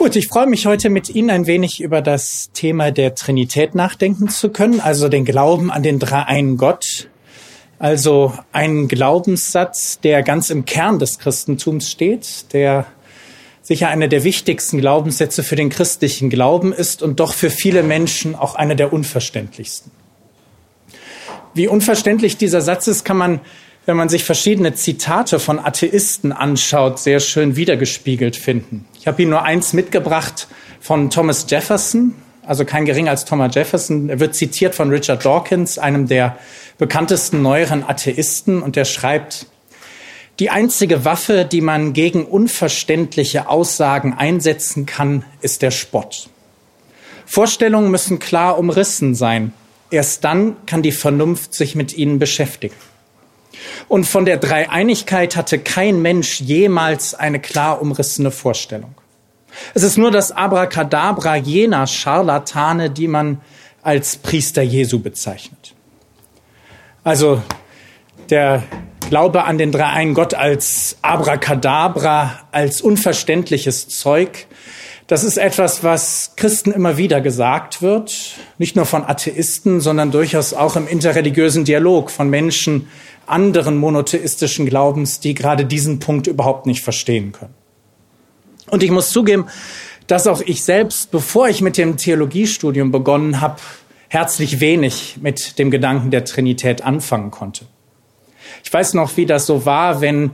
Gut, ich freue mich heute mit Ihnen ein wenig über das Thema der Trinität nachdenken zu können, also den Glauben an den dreieinen Gott. Also ein Glaubenssatz, der ganz im Kern des Christentums steht, der sicher einer der wichtigsten Glaubenssätze für den christlichen Glauben ist und doch für viele Menschen auch einer der unverständlichsten. Wie unverständlich dieser Satz ist, kann man wenn man sich verschiedene Zitate von Atheisten anschaut, sehr schön wiedergespiegelt finden. Ich habe Ihnen nur eins mitgebracht von Thomas Jefferson, also kein geringer als Thomas Jefferson. Er wird zitiert von Richard Dawkins, einem der bekanntesten neueren Atheisten, und er schreibt, die einzige Waffe, die man gegen unverständliche Aussagen einsetzen kann, ist der Spott. Vorstellungen müssen klar umrissen sein. Erst dann kann die Vernunft sich mit ihnen beschäftigen. Und von der Dreieinigkeit hatte kein Mensch jemals eine klar umrissene Vorstellung. Es ist nur das Abracadabra jener Scharlatane, die man als Priester Jesu bezeichnet. Also der Glaube an den dreieinen Gott als Abracadabra, als unverständliches Zeug, das ist etwas, was Christen immer wieder gesagt wird, nicht nur von Atheisten, sondern durchaus auch im interreligiösen Dialog von Menschen, anderen monotheistischen Glaubens, die gerade diesen Punkt überhaupt nicht verstehen können. Und ich muss zugeben, dass auch ich selbst, bevor ich mit dem Theologiestudium begonnen habe, herzlich wenig mit dem Gedanken der Trinität anfangen konnte. Ich weiß noch, wie das so war, wenn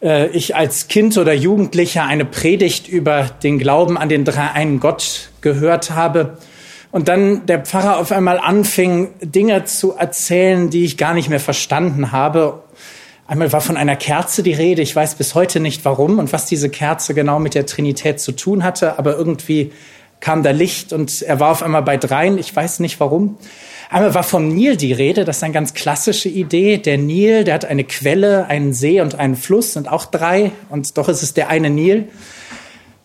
äh, ich als Kind oder Jugendlicher eine Predigt über den Glauben an den dreieinen Gott gehört habe und dann der Pfarrer auf einmal anfing, Dinge zu erzählen, die ich gar nicht mehr verstanden habe. Einmal war von einer Kerze die Rede. Ich weiß bis heute nicht warum und was diese Kerze genau mit der Trinität zu tun hatte, aber irgendwie kam da Licht und er war auf einmal bei dreien. Ich weiß nicht warum. Einmal war vom Nil die Rede. Das ist eine ganz klassische Idee. Der Nil, der hat eine Quelle, einen See und einen Fluss, sind auch drei. Und doch ist es der eine Nil.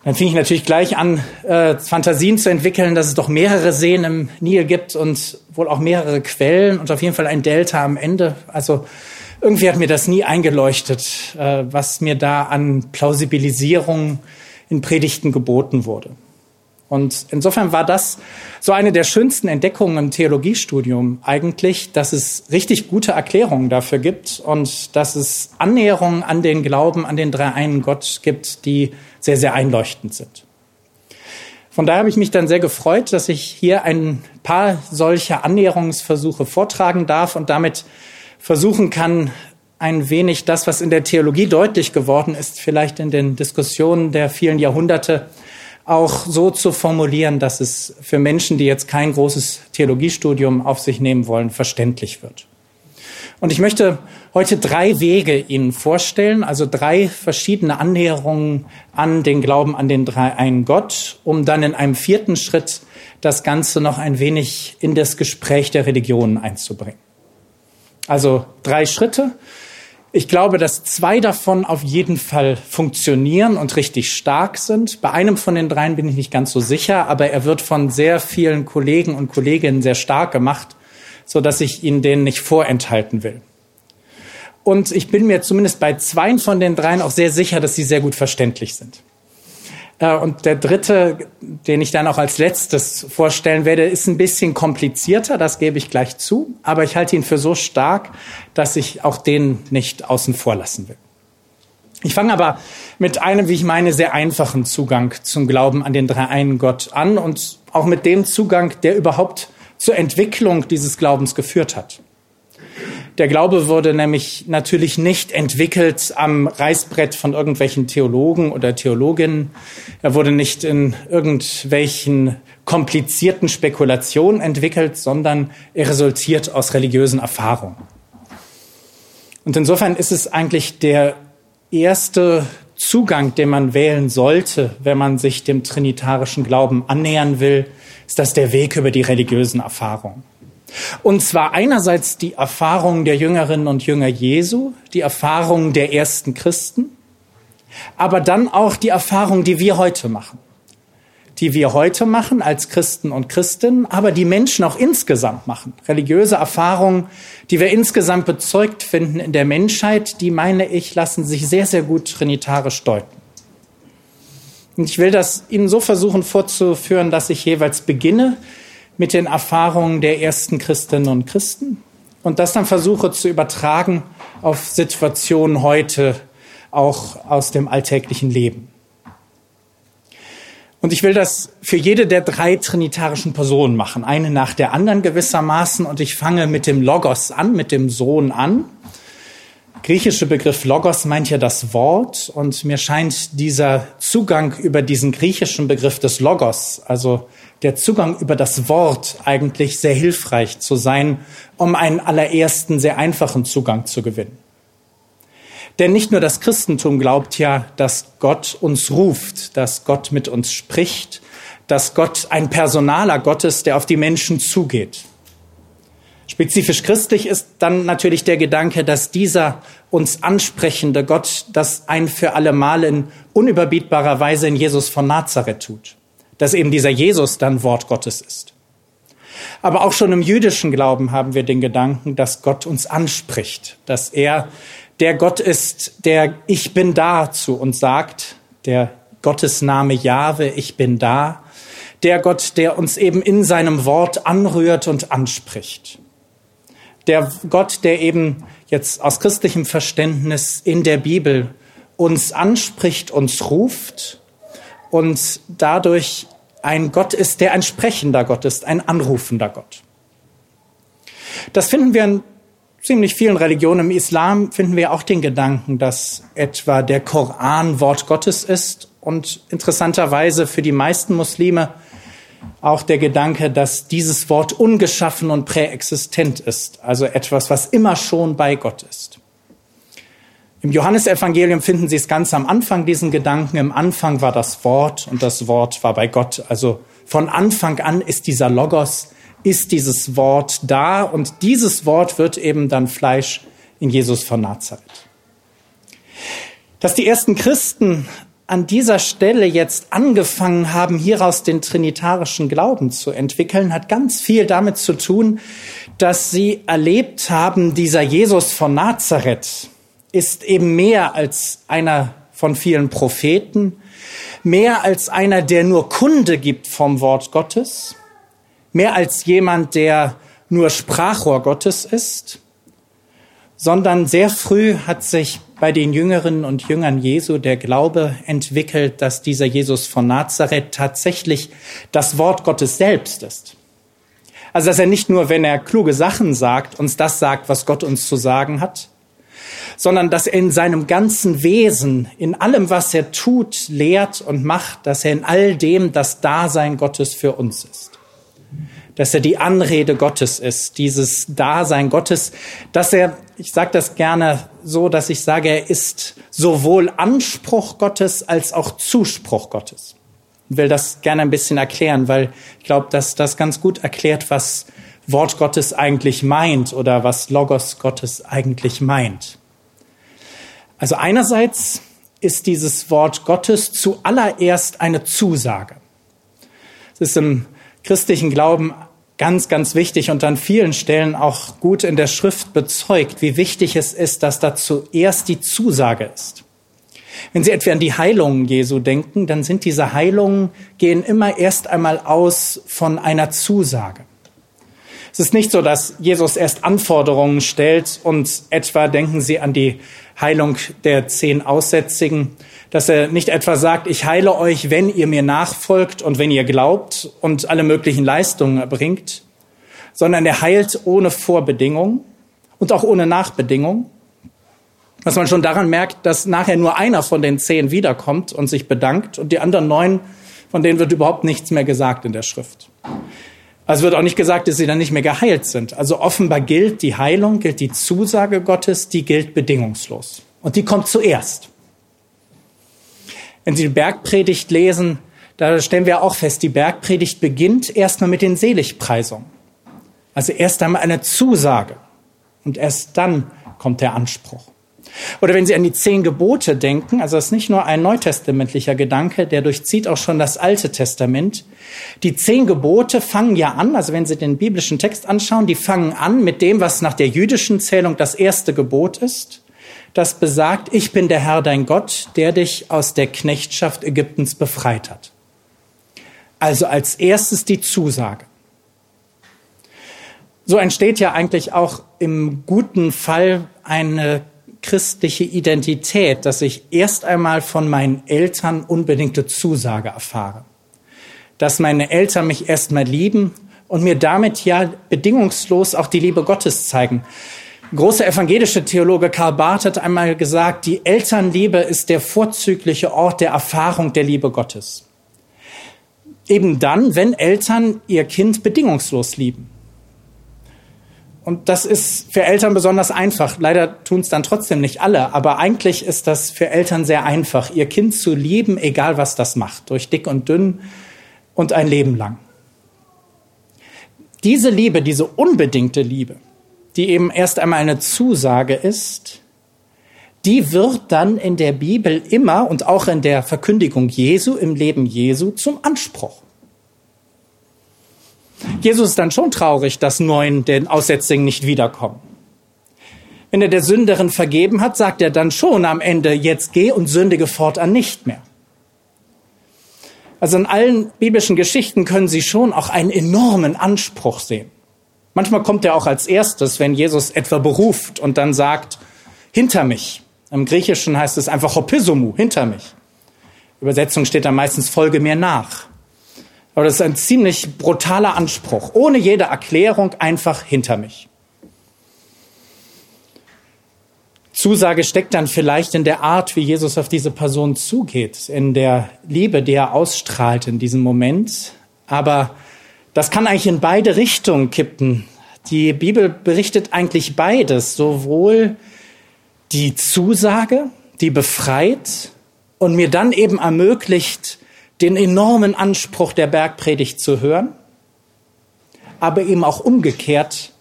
Dann fing ich natürlich gleich an, äh, Fantasien zu entwickeln, dass es doch mehrere Seen im Nil gibt und wohl auch mehrere Quellen und auf jeden Fall ein Delta am Ende. Also irgendwie hat mir das nie eingeleuchtet, äh, was mir da an Plausibilisierung in Predigten geboten wurde. Und insofern war das so eine der schönsten Entdeckungen im Theologiestudium eigentlich, dass es richtig gute Erklärungen dafür gibt und dass es Annäherungen an den Glauben, an den dreieinen Gott gibt, die sehr, sehr einleuchtend sind. Von daher habe ich mich dann sehr gefreut, dass ich hier ein paar solcher Annäherungsversuche vortragen darf und damit versuchen kann, ein wenig das, was in der Theologie deutlich geworden ist, vielleicht in den Diskussionen der vielen Jahrhunderte, auch so zu formulieren, dass es für Menschen, die jetzt kein großes Theologiestudium auf sich nehmen wollen, verständlich wird. Und ich möchte heute drei Wege Ihnen vorstellen, also drei verschiedene Annäherungen an den Glauben an den dreieinen Gott, um dann in einem vierten Schritt das Ganze noch ein wenig in das Gespräch der Religionen einzubringen. Also drei Schritte. Ich glaube, dass zwei davon auf jeden Fall funktionieren und richtig stark sind. Bei einem von den dreien bin ich nicht ganz so sicher, aber er wird von sehr vielen Kollegen und Kolleginnen sehr stark gemacht, so dass ich Ihnen den nicht vorenthalten will. Und ich bin mir zumindest bei zwei von den dreien auch sehr sicher, dass sie sehr gut verständlich sind. Äh, und der dritte, den ich dann auch als letztes vorstellen werde, ist ein bisschen komplizierter, das gebe ich gleich zu, aber ich halte ihn für so stark, dass ich auch den nicht außen vor lassen will. Ich fange aber mit einem, wie ich meine, sehr einfachen Zugang zum Glauben an den dreieinen Gott an und auch mit dem Zugang, der überhaupt zur Entwicklung dieses Glaubens geführt hat. Der Glaube wurde nämlich natürlich nicht entwickelt am Reißbrett von irgendwelchen Theologen oder Theologinnen. Er wurde nicht in irgendwelchen komplizierten Spekulationen entwickelt, sondern er resultiert aus religiösen Erfahrungen. Und insofern ist es eigentlich der erste Zugang, den man wählen sollte, wenn man sich dem trinitarischen Glauben annähern will, ist das der Weg über die religiösen Erfahrungen. Und zwar einerseits die Erfahrung der Jüngerinnen und Jünger Jesu, die Erfahrung der ersten Christen, aber dann auch die Erfahrung, die wir heute machen. Die wir heute machen als Christen und Christinnen, aber die Menschen auch insgesamt machen. Religiöse Erfahrungen, die wir insgesamt bezeugt finden in der Menschheit, die, meine ich, lassen sich sehr, sehr gut trinitarisch deuten. Und ich will das Ihnen so versuchen fortzuführen, dass ich jeweils beginne mit den Erfahrungen der ersten Christinnen und Christen und das dann versuche zu übertragen auf Situationen heute, auch aus dem alltäglichen Leben. Und ich will das für jede der drei trinitarischen Personen machen, eine nach der anderen gewissermaßen. Und ich fange mit dem Logos an, mit dem Sohn an. Griechische Begriff Logos meint ja das Wort. Und mir scheint dieser Zugang über diesen griechischen Begriff des Logos, also der Zugang über das Wort eigentlich sehr hilfreich zu sein, um einen allerersten, sehr einfachen Zugang zu gewinnen. Denn nicht nur das Christentum glaubt ja, dass Gott uns ruft, dass Gott mit uns spricht, dass Gott ein personaler Gott ist, der auf die Menschen zugeht. Spezifisch christlich ist dann natürlich der Gedanke, dass dieser uns ansprechende Gott das ein für alle Mal in unüberbietbarer Weise in Jesus von Nazareth tut. Dass eben dieser Jesus dann Wort Gottes ist. Aber auch schon im jüdischen Glauben haben wir den Gedanken, dass Gott uns anspricht, dass er der Gott ist, der Ich bin da zu uns sagt, der Gottesname Jahwe, ich bin da, der Gott, der uns eben in seinem Wort anrührt und anspricht. Der Gott, der eben jetzt aus christlichem Verständnis in der Bibel uns anspricht, uns ruft und dadurch ein Gott ist, der ein sprechender Gott ist, ein anrufender Gott. Das finden wir in ziemlich vielen Religionen im Islam finden wir auch den Gedanken, dass etwa der Koran Wort Gottes ist und interessanterweise für die meisten Muslime auch der Gedanke, dass dieses Wort ungeschaffen und präexistent ist, also etwas, was immer schon bei Gott ist. Im Johannesevangelium finden Sie es ganz am Anfang, diesen Gedanken. Im Anfang war das Wort und das Wort war bei Gott. Also von Anfang an ist dieser Logos ist dieses Wort da und dieses Wort wird eben dann Fleisch in Jesus von Nazareth. Dass die ersten Christen an dieser Stelle jetzt angefangen haben, hieraus den trinitarischen Glauben zu entwickeln, hat ganz viel damit zu tun, dass sie erlebt haben, dieser Jesus von Nazareth ist eben mehr als einer von vielen Propheten, mehr als einer, der nur Kunde gibt vom Wort Gottes, mehr als jemand, der nur Sprachrohr Gottes ist, sondern sehr früh hat sich bei den Jüngerinnen und Jüngern Jesu der Glaube entwickelt, dass dieser Jesus von Nazareth tatsächlich das Wort Gottes selbst ist. Also dass er nicht nur, wenn er kluge Sachen sagt, uns das sagt, was Gott uns zu sagen hat, sondern dass er in seinem ganzen Wesen, in allem, was er tut, lehrt und macht, dass er in all dem das Dasein Gottes für uns ist dass er die Anrede Gottes ist, dieses Dasein Gottes, dass er, ich sage das gerne so, dass ich sage, er ist sowohl Anspruch Gottes als auch Zuspruch Gottes. Ich will das gerne ein bisschen erklären, weil ich glaube, dass das ganz gut erklärt, was Wort Gottes eigentlich meint oder was Logos Gottes eigentlich meint. Also einerseits ist dieses Wort Gottes zuallererst eine Zusage. Es ist im christlichen Glauben ganz, ganz wichtig und an vielen Stellen auch gut in der Schrift bezeugt, wie wichtig es ist, dass da zuerst die Zusage ist. Wenn Sie etwa an die Heilungen Jesu denken, dann sind diese Heilungen, gehen immer erst einmal aus von einer Zusage. Es ist nicht so, dass Jesus erst Anforderungen stellt und etwa denken Sie an die Heilung der zehn Aussätzigen, dass er nicht etwa sagt, ich heile euch, wenn ihr mir nachfolgt und wenn ihr glaubt und alle möglichen Leistungen erbringt, sondern er heilt ohne Vorbedingung und auch ohne Nachbedingung. Was man schon daran merkt, dass nachher nur einer von den zehn wiederkommt und sich bedankt und die anderen neun, von denen wird überhaupt nichts mehr gesagt in der Schrift. Also wird auch nicht gesagt, dass sie dann nicht mehr geheilt sind. Also offenbar gilt die Heilung, gilt die Zusage Gottes, die gilt bedingungslos. Und die kommt zuerst. Wenn Sie die Bergpredigt lesen, da stellen wir auch fest, die Bergpredigt beginnt erstmal mit den Seligpreisungen. Also erst einmal eine Zusage und erst dann kommt der Anspruch. Oder wenn Sie an die zehn Gebote denken, also das ist nicht nur ein neutestamentlicher Gedanke, der durchzieht auch schon das Alte Testament. Die zehn Gebote fangen ja an, also wenn Sie den biblischen Text anschauen, die fangen an mit dem, was nach der jüdischen Zählung das erste Gebot ist. Das besagt, ich bin der Herr dein Gott, der dich aus der Knechtschaft Ägyptens befreit hat. Also als erstes die Zusage. So entsteht ja eigentlich auch im guten Fall eine christliche Identität, dass ich erst einmal von meinen Eltern unbedingte Zusage erfahre. Dass meine Eltern mich erstmal lieben und mir damit ja bedingungslos auch die Liebe Gottes zeigen. Großer evangelische Theologe Karl Barth hat einmal gesagt, die Elternliebe ist der vorzügliche Ort der Erfahrung der Liebe Gottes. Eben dann, wenn Eltern ihr Kind bedingungslos lieben. Und das ist für Eltern besonders einfach. Leider tun es dann trotzdem nicht alle. Aber eigentlich ist das für Eltern sehr einfach, ihr Kind zu lieben, egal was das macht, durch dick und dünn und ein Leben lang. Diese Liebe, diese unbedingte Liebe, die eben erst einmal eine Zusage ist, die wird dann in der Bibel immer und auch in der Verkündigung Jesu, im Leben Jesu zum Anspruch. Jesus ist dann schon traurig, dass neun den Aussätzigen nicht wiederkommen. Wenn er der Sünderin vergeben hat, sagt er dann schon am Ende, jetzt geh und sündige fortan nicht mehr. Also in allen biblischen Geschichten können Sie schon auch einen enormen Anspruch sehen. Manchmal kommt er auch als erstes, wenn Jesus etwa beruft und dann sagt, hinter mich. Im Griechischen heißt es einfach hopisomu, hinter mich. Übersetzung steht da meistens folge mir nach. Aber das ist ein ziemlich brutaler Anspruch. Ohne jede Erklärung einfach hinter mich. Zusage steckt dann vielleicht in der Art, wie Jesus auf diese Person zugeht, in der Liebe, die er ausstrahlt in diesem Moment. Aber das kann eigentlich in beide Richtungen kippen. Die Bibel berichtet eigentlich beides, sowohl die Zusage, die befreit und mir dann eben ermöglicht, den enormen Anspruch der Bergpredigt zu hören, aber eben auch umgekehrt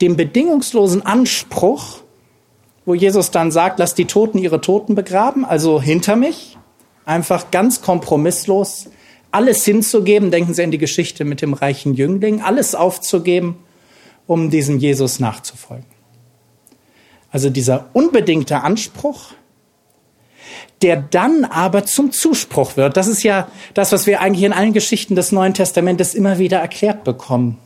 den bedingungslosen Anspruch, wo Jesus dann sagt, lass die Toten ihre Toten begraben, also hinter mich, einfach ganz kompromisslos alles hinzugeben, denken Sie an die Geschichte mit dem reichen Jüngling, alles aufzugeben, um diesem Jesus nachzufolgen. Also dieser unbedingte Anspruch, der dann aber zum Zuspruch wird. Das ist ja das, was wir eigentlich in allen Geschichten des Neuen Testamentes immer wieder erklärt bekommen.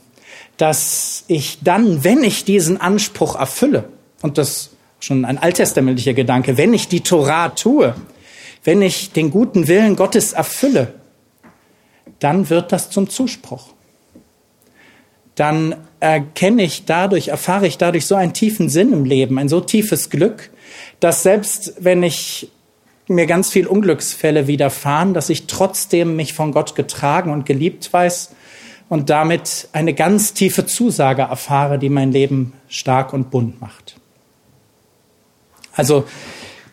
Dass ich dann, wenn ich diesen Anspruch erfülle, und das schon ein alttestamentlicher Gedanke, wenn ich die Torah tue, wenn ich den guten Willen Gottes erfülle, dann wird das zum Zuspruch. Dann erkenne ich dadurch, erfahre ich dadurch so einen tiefen Sinn im Leben, ein so tiefes Glück, dass selbst wenn ich mir ganz viel Unglücksfälle widerfahren, dass ich trotzdem mich von Gott getragen und geliebt weiß und damit eine ganz tiefe Zusage erfahre, die mein Leben stark und bunt macht. Also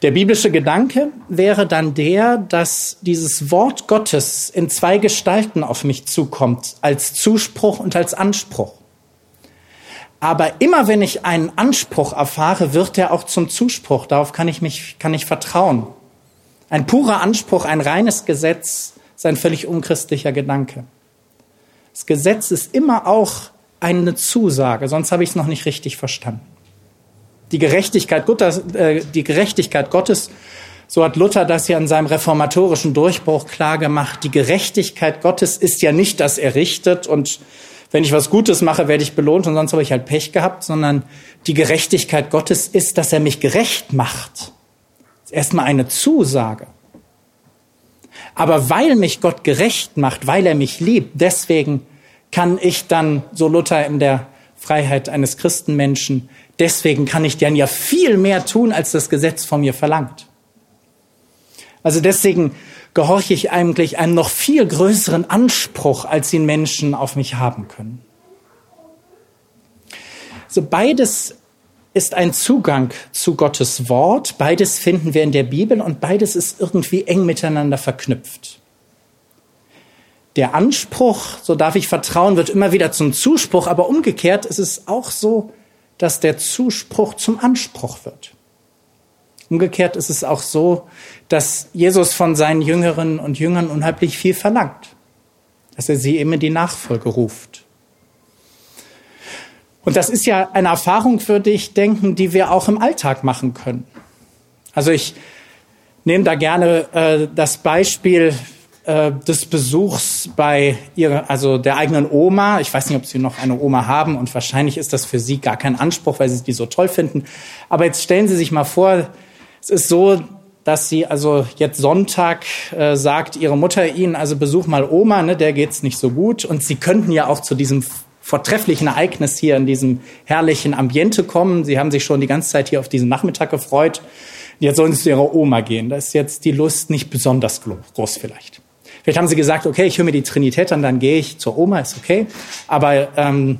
der biblische Gedanke wäre dann der, dass dieses Wort Gottes in zwei Gestalten auf mich zukommt, als Zuspruch und als Anspruch. Aber immer wenn ich einen Anspruch erfahre, wird er auch zum Zuspruch. Darauf kann ich mich, kann ich vertrauen. Ein purer Anspruch, ein reines Gesetz ist ein völlig unchristlicher Gedanke. Das Gesetz ist immer auch eine Zusage, sonst habe ich es noch nicht richtig verstanden. Die Gerechtigkeit Gottes, äh, die Gerechtigkeit Gottes, so hat Luther das ja in seinem reformatorischen Durchbruch klar gemacht. Die Gerechtigkeit Gottes ist ja nicht, dass er richtet und wenn ich was Gutes mache, werde ich belohnt und sonst habe ich halt Pech gehabt, sondern die Gerechtigkeit Gottes ist, dass er mich gerecht macht erstmal eine Zusage. Aber weil mich Gott gerecht macht, weil er mich liebt, deswegen kann ich dann, so Luther in der Freiheit eines Christenmenschen, deswegen kann ich dann ja viel mehr tun, als das Gesetz von mir verlangt. Also deswegen gehorche ich eigentlich einem noch viel größeren Anspruch, als ihn Menschen auf mich haben können. So beides ist ein Zugang zu Gottes Wort. Beides finden wir in der Bibel und beides ist irgendwie eng miteinander verknüpft. Der Anspruch, so darf ich vertrauen, wird immer wieder zum Zuspruch, aber umgekehrt ist es auch so, dass der Zuspruch zum Anspruch wird. Umgekehrt ist es auch so, dass Jesus von seinen Jüngerinnen und Jüngern unheimlich viel verlangt, dass er sie eben die Nachfolge ruft. Und das ist ja eine Erfahrung, würde ich denken, die wir auch im Alltag machen können. Also ich nehme da gerne äh, das Beispiel äh, des Besuchs bei ihrer, also der eigenen Oma. Ich weiß nicht, ob Sie noch eine Oma haben und wahrscheinlich ist das für Sie gar kein Anspruch, weil Sie die so toll finden. Aber jetzt stellen Sie sich mal vor, es ist so, dass Sie also jetzt Sonntag äh, sagt Ihre Mutter Ihnen, also besuch mal Oma, ne, der geht's nicht so gut. Und Sie könnten ja auch zu diesem vortrefflichen Ereignis hier in diesem herrlichen Ambiente kommen. Sie haben sich schon die ganze Zeit hier auf diesen Nachmittag gefreut. Jetzt sollen Sie zu Ihrer Oma gehen. Da ist jetzt die Lust nicht besonders groß vielleicht. Vielleicht haben sie gesagt, okay, ich höre mir die Trinität an, dann gehe ich zur Oma, ist okay. Aber ähm,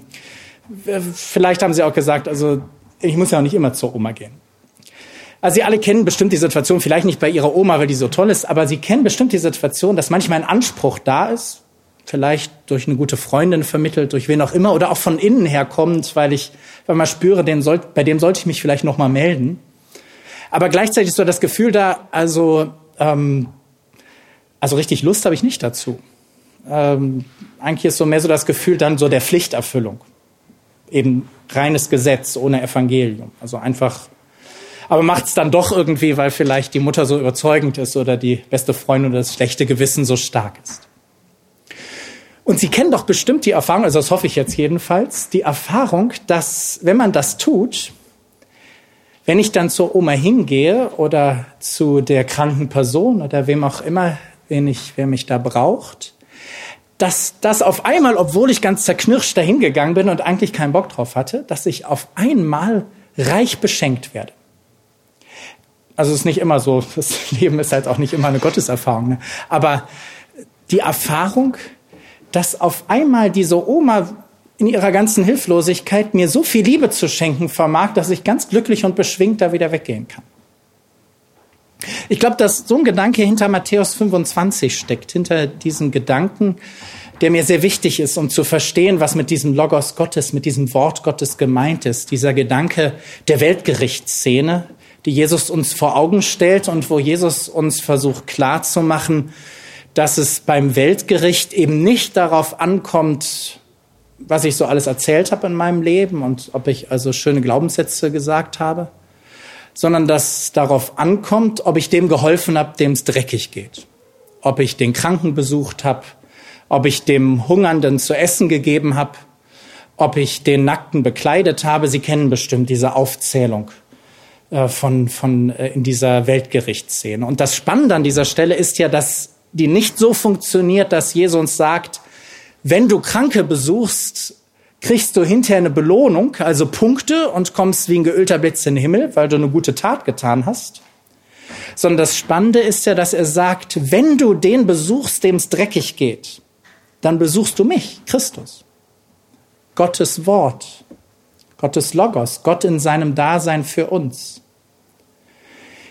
vielleicht haben sie auch gesagt, also ich muss ja auch nicht immer zur Oma gehen. Also Sie alle kennen bestimmt die Situation, vielleicht nicht bei Ihrer Oma, weil die so toll ist, aber Sie kennen bestimmt die Situation, dass manchmal ein Anspruch da ist, vielleicht durch eine gute Freundin vermittelt, durch wen auch immer, oder auch von innen her kommt, weil ich, weil man spüre, den soll, bei dem sollte ich mich vielleicht noch mal melden. Aber gleichzeitig ist so das Gefühl da, also ähm, also richtig Lust habe ich nicht dazu. Ähm, eigentlich ist so mehr so das Gefühl dann so der Pflichterfüllung. Eben reines Gesetz ohne Evangelium. Also einfach, aber macht es dann doch irgendwie, weil vielleicht die Mutter so überzeugend ist oder die beste Freundin oder das schlechte Gewissen so stark ist. Und Sie kennen doch bestimmt die Erfahrung, also das hoffe ich jetzt jedenfalls, die Erfahrung, dass wenn man das tut, wenn ich dann zur Oma hingehe oder zu der kranken Person oder wem auch immer, wen ich, wer mich da braucht, dass das auf einmal, obwohl ich ganz zerknirscht dahingegangen bin und eigentlich keinen Bock drauf hatte, dass ich auf einmal reich beschenkt werde. Also es ist nicht immer so, das Leben ist halt auch nicht immer eine Gotteserfahrung, ne? aber die Erfahrung, dass auf einmal diese Oma in ihrer ganzen Hilflosigkeit mir so viel Liebe zu schenken vermag, dass ich ganz glücklich und beschwingt da wieder weggehen kann. Ich glaube, dass so ein Gedanke hinter Matthäus 25 steckt, hinter diesem Gedanken, der mir sehr wichtig ist, um zu verstehen, was mit diesem Logos Gottes, mit diesem Wort Gottes gemeint ist. Dieser Gedanke der Weltgerichtsszene, die Jesus uns vor Augen stellt und wo Jesus uns versucht klarzumachen, dass es beim Weltgericht eben nicht darauf ankommt, was ich so alles erzählt habe in meinem Leben und ob ich also schöne Glaubenssätze gesagt habe, sondern dass darauf ankommt, ob ich dem geholfen habe, dem es dreckig geht. Ob ich den Kranken besucht habe, ob ich dem Hungernden zu essen gegeben habe, ob ich den Nackten bekleidet habe. Sie kennen bestimmt diese Aufzählung äh, von, von äh, in dieser Weltgerichtsszene. Und das Spannende an dieser Stelle ist ja, dass die nicht so funktioniert, dass Jesus sagt, wenn du Kranke besuchst, kriegst du hinterher eine Belohnung, also Punkte und kommst wie ein geölter Blitz in den Himmel, weil du eine gute Tat getan hast. Sondern das Spannende ist ja, dass er sagt, wenn du den besuchst, dem es dreckig geht, dann besuchst du mich, Christus. Gottes Wort, Gottes Logos, Gott in seinem Dasein für uns.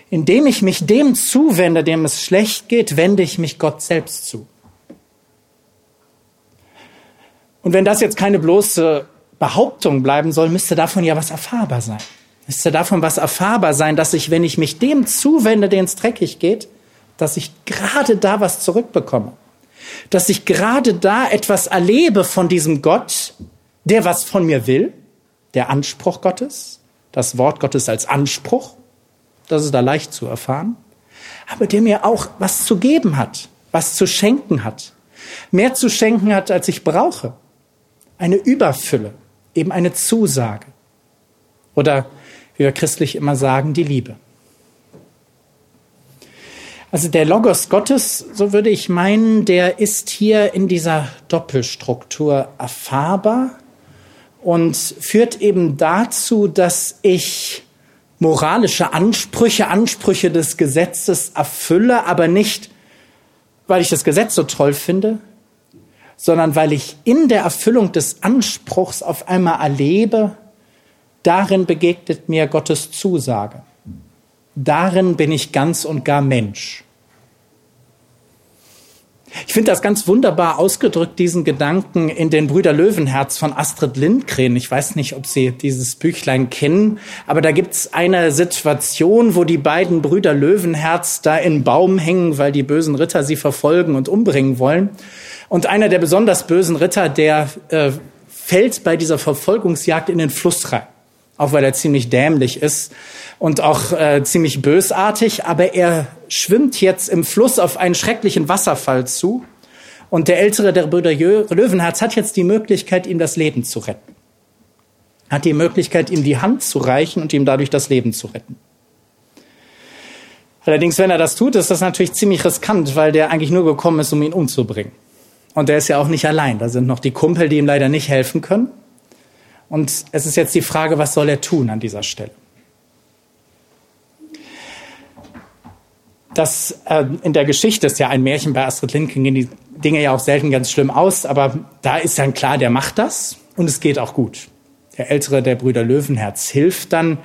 Indem ich mich dem zuwende, dem es schlecht geht, wende ich mich Gott selbst zu. Und wenn das jetzt keine bloße Behauptung bleiben soll, müsste davon ja was erfahrbar sein. Müsste davon was erfahrbar sein, dass ich, wenn ich mich dem zuwende, den es dreckig geht, dass ich gerade da was zurückbekomme. Dass ich gerade da etwas erlebe von diesem Gott, der was von mir will, der Anspruch Gottes, das Wort Gottes als Anspruch, das ist da leicht zu erfahren, aber der mir auch was zu geben hat, was zu schenken hat, mehr zu schenken hat, als ich brauche eine Überfülle, eben eine Zusage. Oder wie wir christlich immer sagen, die Liebe. Also der Logos Gottes, so würde ich meinen, der ist hier in dieser Doppelstruktur erfahrbar und führt eben dazu, dass ich moralische Ansprüche, Ansprüche des Gesetzes erfülle, aber nicht, weil ich das Gesetz so toll finde, sondern weil ich in der Erfüllung des Anspruchs auf einmal erlebe, darin begegnet mir Gottes Zusage. Darin bin ich ganz und gar Mensch. Ich finde das ganz wunderbar ausgedrückt, diesen Gedanken in den Brüder Löwenherz von Astrid Lindgren. Ich weiß nicht, ob Sie dieses Büchlein kennen, aber da gibt's eine Situation, wo die beiden Brüder Löwenherz da in Baum hängen, weil die bösen Ritter sie verfolgen und umbringen wollen. Und einer der besonders bösen Ritter, der äh, fällt bei dieser Verfolgungsjagd in den Fluss rein, auch weil er ziemlich dämlich ist, und auch äh, ziemlich bösartig, aber er schwimmt jetzt im Fluss auf einen schrecklichen Wasserfall zu. Und der ältere der Brüder Löwenherz hat jetzt die Möglichkeit, ihm das Leben zu retten. Hat die Möglichkeit, ihm die Hand zu reichen und ihm dadurch das Leben zu retten. Allerdings, wenn er das tut, ist das natürlich ziemlich riskant, weil der eigentlich nur gekommen ist, um ihn umzubringen. Und der ist ja auch nicht allein. Da sind noch die Kumpel, die ihm leider nicht helfen können. Und es ist jetzt die Frage, was soll er tun an dieser Stelle? Das äh, in der Geschichte ist ja ein Märchen bei Astrid Lindgren, gehen die Dinge ja auch selten ganz schlimm aus, aber da ist dann klar, der macht das und es geht auch gut. Der ältere der Brüder Löwenherz hilft dann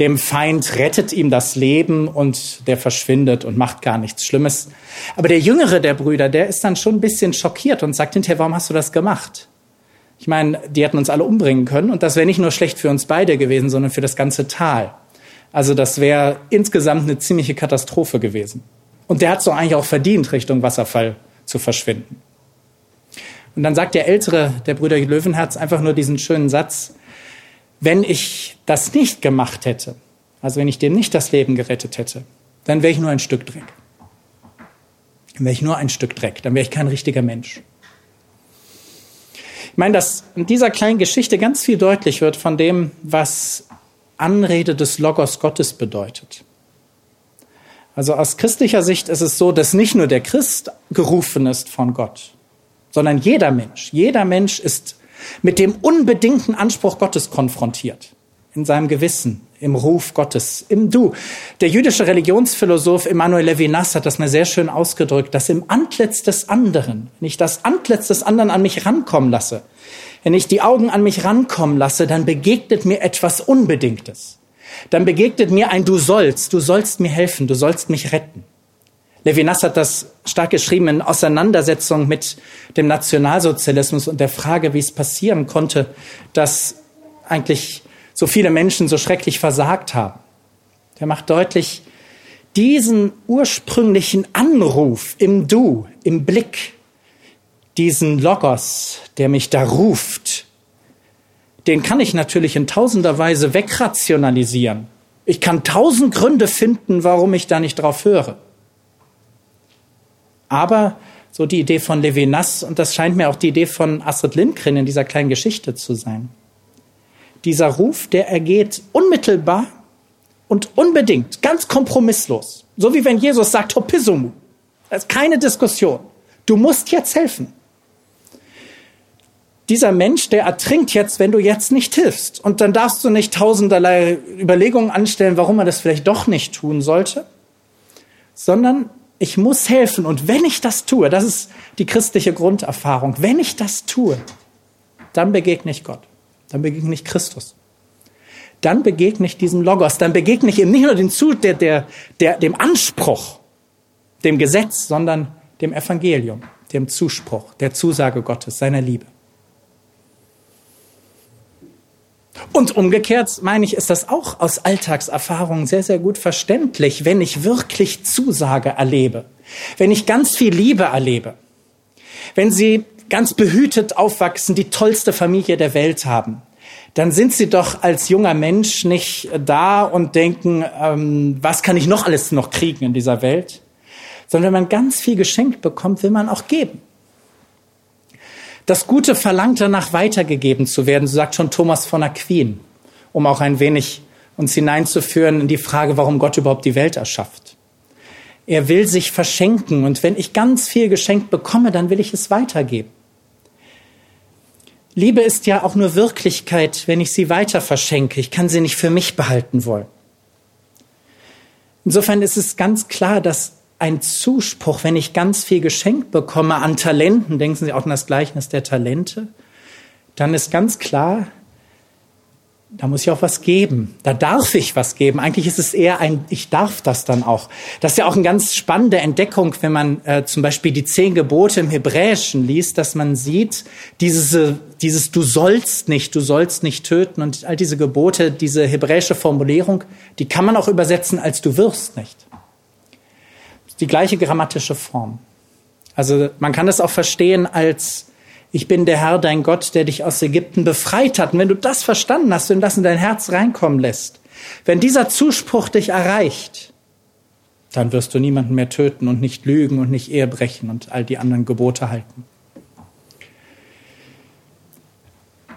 dem Feind, rettet ihm das Leben und der verschwindet und macht gar nichts Schlimmes. Aber der jüngere der Brüder, der ist dann schon ein bisschen schockiert und sagt hinterher, warum hast du das gemacht? Ich meine, die hätten uns alle umbringen können und das wäre nicht nur schlecht für uns beide gewesen, sondern für das ganze Tal. Also das wäre insgesamt eine ziemliche Katastrophe gewesen. Und der hat so eigentlich auch verdient, Richtung Wasserfall zu verschwinden. Und dann sagt der ältere der Brüder Löwenherz einfach nur diesen schönen Satz, wenn ich das nicht gemacht hätte, also wenn ich dem nicht das Leben gerettet hätte, dann wäre ich nur ein Stück Dreck. Dann wäre ich nur ein Stück Dreck, dann wäre ich kein richtiger Mensch. Ich meine, dass in dieser kleinen Geschichte ganz viel deutlich wird von dem, was Anrede des Logos Gottes bedeutet. Also aus christlicher Sicht ist es so, dass nicht nur der Christ gerufen ist von Gott, sondern jeder Mensch, jeder Mensch ist mit dem unbedingten Anspruch Gottes konfrontiert. In seinem Gewissen, im Ruf Gottes, im Du. Der jüdische Religionsphilosoph Emmanuel Levinas hat das mal sehr schön ausgedrückt, dass im Antlitz des anderen, wenn ich das Antlitz des anderen an mich rankommen lasse, wenn ich die Augen an mich rankommen lasse, dann begegnet mir etwas Unbedingtes. Dann begegnet mir ein Du sollst, du sollst mir helfen, du sollst mich retten. Levinas hat das stark geschrieben in Auseinandersetzung mit dem Nationalsozialismus und der Frage, wie es passieren konnte, dass eigentlich so viele Menschen so schrecklich versagt haben. Der macht deutlich, diesen ursprünglichen Anruf im Du, im Blick, diesen Logos, der mich da ruft, den kann ich natürlich in tausender Weise wegrationalisieren. Ich kann tausend Gründe finden, warum ich da nicht drauf höre. Aber so die Idee von Levinas, und das scheint mir auch die Idee von Astrid Lindgren in dieser kleinen Geschichte zu sein. Dieser Ruf, der ergeht unmittelbar und unbedingt, ganz kompromisslos. So wie wenn Jesus sagt, Hopissumu. Das ist keine Diskussion. Du musst jetzt helfen. Dieser Mensch, der ertrinkt jetzt, wenn du jetzt nicht hilfst. Und dann darfst du nicht tausenderlei Überlegungen anstellen, warum er das vielleicht doch nicht tun sollte, sondern ich muss helfen. Und wenn ich das tue, das ist die christliche Grunderfahrung, wenn ich das tue, dann begegne ich Gott. Dann begegne ich Christus. Dann begegne ich diesem Logos. Dann begegne ich ihm nicht nur den Zu der, der, der, dem Anspruch, dem Gesetz, sondern dem Evangelium, dem Zuspruch, der Zusage Gottes, seiner Liebe. Und umgekehrt, meine ich, ist das auch aus Alltagserfahrung sehr, sehr gut verständlich, wenn ich wirklich Zusage erlebe, wenn ich ganz viel Liebe erlebe, wenn Sie ganz behütet aufwachsen, die tollste Familie der Welt haben, dann sind Sie doch als junger Mensch nicht da und denken, ähm, was kann ich noch alles noch kriegen in dieser Welt, sondern wenn man ganz viel geschenkt bekommt, will man auch geben. Das Gute verlangt danach weitergegeben zu werden, so sagt schon Thomas von Aquin, um auch ein wenig uns hineinzuführen in die Frage, warum Gott überhaupt die Welt erschafft. Er will sich verschenken und wenn ich ganz viel geschenkt bekomme, dann will ich es weitergeben. Liebe ist ja auch nur Wirklichkeit, wenn ich sie weiter verschenke. Ich kann sie nicht für mich behalten wollen. Insofern ist es ganz klar, dass ein Zuspruch, wenn ich ganz viel geschenkt bekomme an Talenten, denken Sie auch an das Gleichnis der Talente, dann ist ganz klar, da muss ich auch was geben. Da darf ich was geben. Eigentlich ist es eher ein, ich darf das dann auch. Das ist ja auch eine ganz spannende Entdeckung, wenn man äh, zum Beispiel die zehn Gebote im Hebräischen liest, dass man sieht, diese, dieses Du sollst nicht, du sollst nicht töten und all diese Gebote, diese hebräische Formulierung, die kann man auch übersetzen als du wirst nicht die gleiche grammatische Form. Also man kann es auch verstehen als ich bin der Herr, dein Gott, der dich aus Ägypten befreit hat. Und wenn du das verstanden hast und das in dein Herz reinkommen lässt, Wenn dieser Zuspruch dich erreicht, dann wirst du niemanden mehr töten und nicht lügen und nicht Ehe brechen und all die anderen Gebote halten.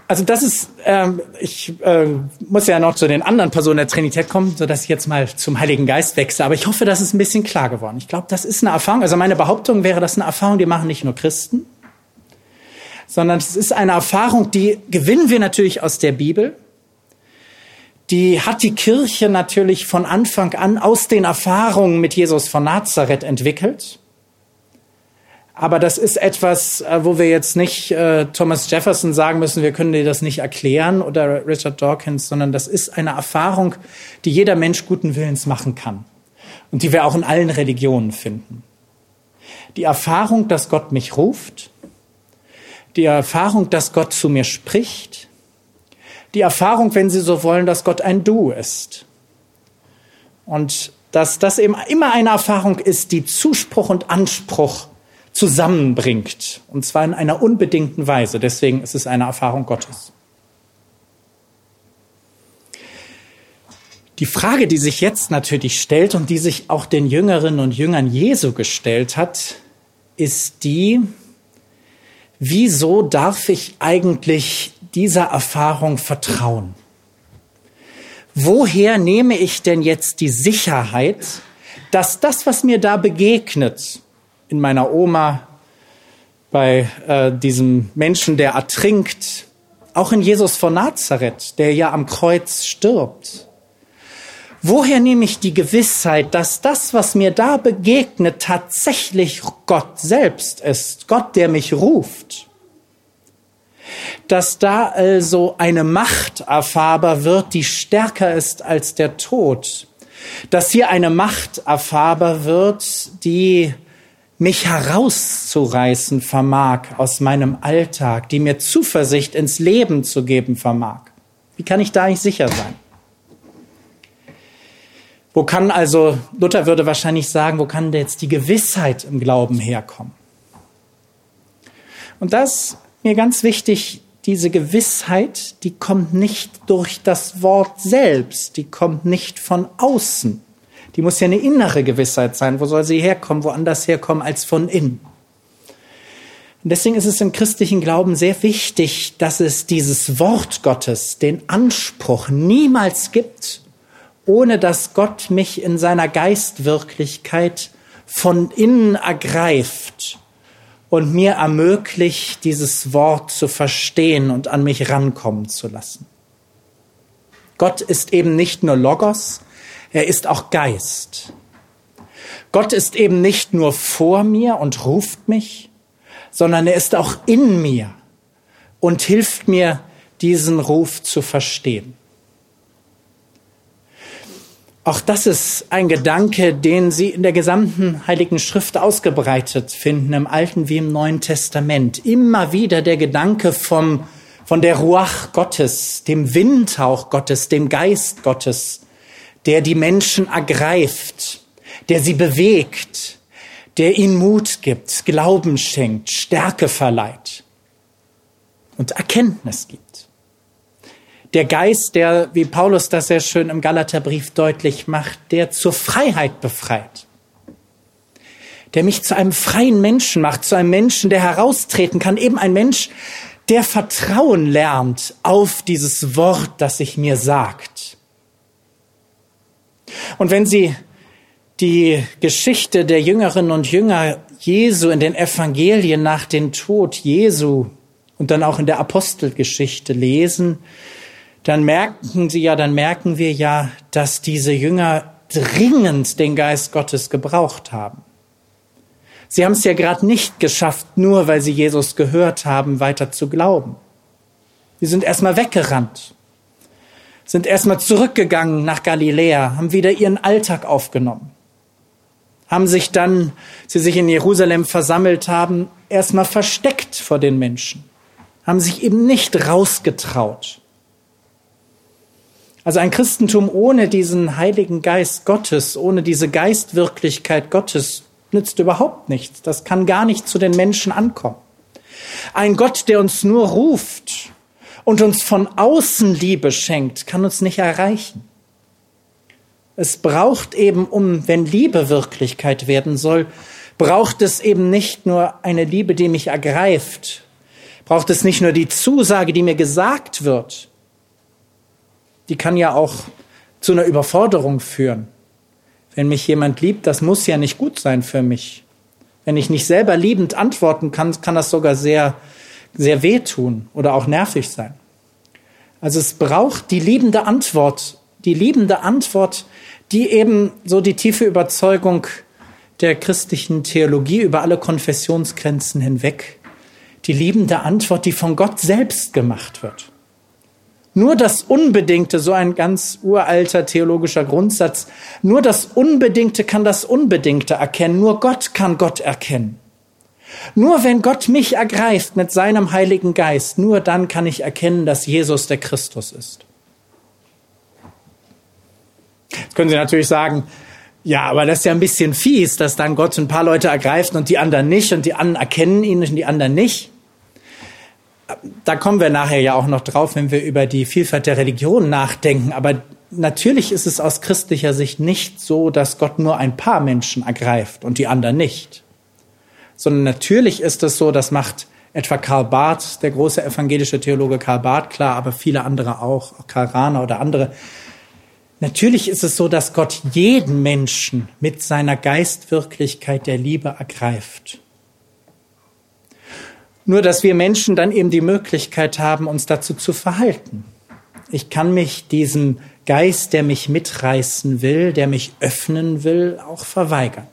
Also das ist, ähm, ich äh, muss ja noch zu den anderen Personen der Trinität kommen, so dass ich jetzt mal zum Heiligen Geist wechsle. Aber ich hoffe, das ist ein bisschen klar geworden. Ich glaube, das ist eine Erfahrung. Also meine Behauptung wäre, das ist eine Erfahrung, die machen nicht nur Christen, sondern es ist eine Erfahrung, die gewinnen wir natürlich aus der Bibel. Die hat die Kirche natürlich von Anfang an aus den Erfahrungen mit Jesus von Nazareth entwickelt. Aber das ist etwas, äh, wo wir jetzt nicht äh, Thomas Jefferson sagen müssen, wir können dir das nicht erklären oder Richard Dawkins, sondern das ist eine Erfahrung, die jeder Mensch guten Willens machen kann und die wir auch in allen Religionen finden. Die Erfahrung, dass Gott mich ruft, die Erfahrung, dass Gott zu mir spricht, die Erfahrung, wenn Sie so wollen, dass Gott ein Du ist. Und dass das eben immer eine Erfahrung ist, die Zuspruch und Anspruch zusammenbringt. Und zwar in einer unbedingten Weise. Deswegen ist es eine Erfahrung Gottes. Die Frage, die sich jetzt natürlich stellt und die sich auch den Jüngerinnen und Jüngern Jesu gestellt hat, ist die, wieso darf ich eigentlich dieser Erfahrung vertrauen? Woher nehme ich denn jetzt die Sicherheit, dass das, was mir da begegnet, in meiner Oma, bei äh, diesem Menschen, der ertrinkt, auch in Jesus von Nazareth, der ja am Kreuz stirbt. Woher nehme ich die Gewissheit, dass das, was mir da begegnet, tatsächlich Gott selbst ist, Gott, der mich ruft? Dass da also eine Macht erfahrbar wird, die stärker ist als der Tod. Dass hier eine Macht erfahrbar wird, die mich herauszureißen vermag aus meinem Alltag, die mir Zuversicht ins Leben zu geben vermag. Wie kann ich da nicht sicher sein? Wo kann also, Luther würde wahrscheinlich sagen, wo kann denn jetzt die Gewissheit im Glauben herkommen? Und das mir ganz wichtig, diese Gewissheit, die kommt nicht durch das Wort selbst, die kommt nicht von außen. Die muss ja eine innere Gewissheit sein. Wo soll sie herkommen? Woanders herkommen als von innen. Und deswegen ist es im christlichen Glauben sehr wichtig, dass es dieses Wort Gottes, den Anspruch niemals gibt, ohne dass Gott mich in seiner Geistwirklichkeit von innen ergreift und mir ermöglicht, dieses Wort zu verstehen und an mich rankommen zu lassen. Gott ist eben nicht nur Logos, er ist auch Geist. Gott ist eben nicht nur vor mir und ruft mich, sondern er ist auch in mir und hilft mir, diesen Ruf zu verstehen. Auch das ist ein Gedanke, den Sie in der gesamten Heiligen Schrift ausgebreitet finden, im Alten wie im Neuen Testament. Immer wieder der Gedanke vom, von der Ruach Gottes, dem Windhauch Gottes, dem Geist Gottes, der die Menschen ergreift, der sie bewegt, der ihnen Mut gibt, Glauben schenkt, Stärke verleiht und Erkenntnis gibt. Der Geist, der, wie Paulus das sehr schön im Galaterbrief deutlich macht, der zur Freiheit befreit. Der mich zu einem freien Menschen macht, zu einem Menschen, der heraustreten kann, eben ein Mensch, der Vertrauen lernt auf dieses Wort, das sich mir sagt. Und wenn Sie die Geschichte der Jüngerinnen und Jünger Jesu in den Evangelien nach dem Tod Jesu und dann auch in der Apostelgeschichte lesen, dann merken Sie ja, dann merken wir ja, dass diese Jünger dringend den Geist Gottes gebraucht haben. Sie haben es ja gerade nicht geschafft, nur weil sie Jesus gehört haben, weiter zu glauben. Sie sind erstmal weggerannt sind erstmal zurückgegangen nach Galiläa, haben wieder ihren Alltag aufgenommen, haben sich dann, sie sich in Jerusalem versammelt haben, erstmal versteckt vor den Menschen, haben sich eben nicht rausgetraut. Also ein Christentum ohne diesen Heiligen Geist Gottes, ohne diese Geistwirklichkeit Gottes nützt überhaupt nichts. Das kann gar nicht zu den Menschen ankommen. Ein Gott, der uns nur ruft und uns von außen Liebe schenkt, kann uns nicht erreichen. Es braucht eben, um, wenn Liebe Wirklichkeit werden soll, braucht es eben nicht nur eine Liebe, die mich ergreift, braucht es nicht nur die Zusage, die mir gesagt wird, die kann ja auch zu einer Überforderung führen. Wenn mich jemand liebt, das muss ja nicht gut sein für mich. Wenn ich nicht selber liebend antworten kann, kann das sogar sehr, sehr wehtun oder auch nervig sein. Also es braucht die liebende Antwort, die liebende Antwort, die eben so die tiefe Überzeugung der christlichen Theologie über alle Konfessionsgrenzen hinweg, die liebende Antwort, die von Gott selbst gemacht wird. Nur das Unbedingte, so ein ganz uralter theologischer Grundsatz, nur das Unbedingte kann das Unbedingte erkennen, nur Gott kann Gott erkennen. Nur wenn Gott mich ergreift mit seinem Heiligen Geist, nur dann kann ich erkennen, dass Jesus der Christus ist. Jetzt können Sie natürlich sagen, ja, aber das ist ja ein bisschen fies, dass dann Gott ein paar Leute ergreift und die anderen nicht und die anderen erkennen ihn und die anderen nicht. Da kommen wir nachher ja auch noch drauf, wenn wir über die Vielfalt der Religion nachdenken. Aber natürlich ist es aus christlicher Sicht nicht so, dass Gott nur ein paar Menschen ergreift und die anderen nicht sondern natürlich ist es so, das macht etwa Karl Barth, der große evangelische Theologe Karl Barth, klar, aber viele andere auch, Karl Rahner oder andere. Natürlich ist es so, dass Gott jeden Menschen mit seiner Geistwirklichkeit der Liebe ergreift. Nur, dass wir Menschen dann eben die Möglichkeit haben, uns dazu zu verhalten. Ich kann mich diesem Geist, der mich mitreißen will, der mich öffnen will, auch verweigern.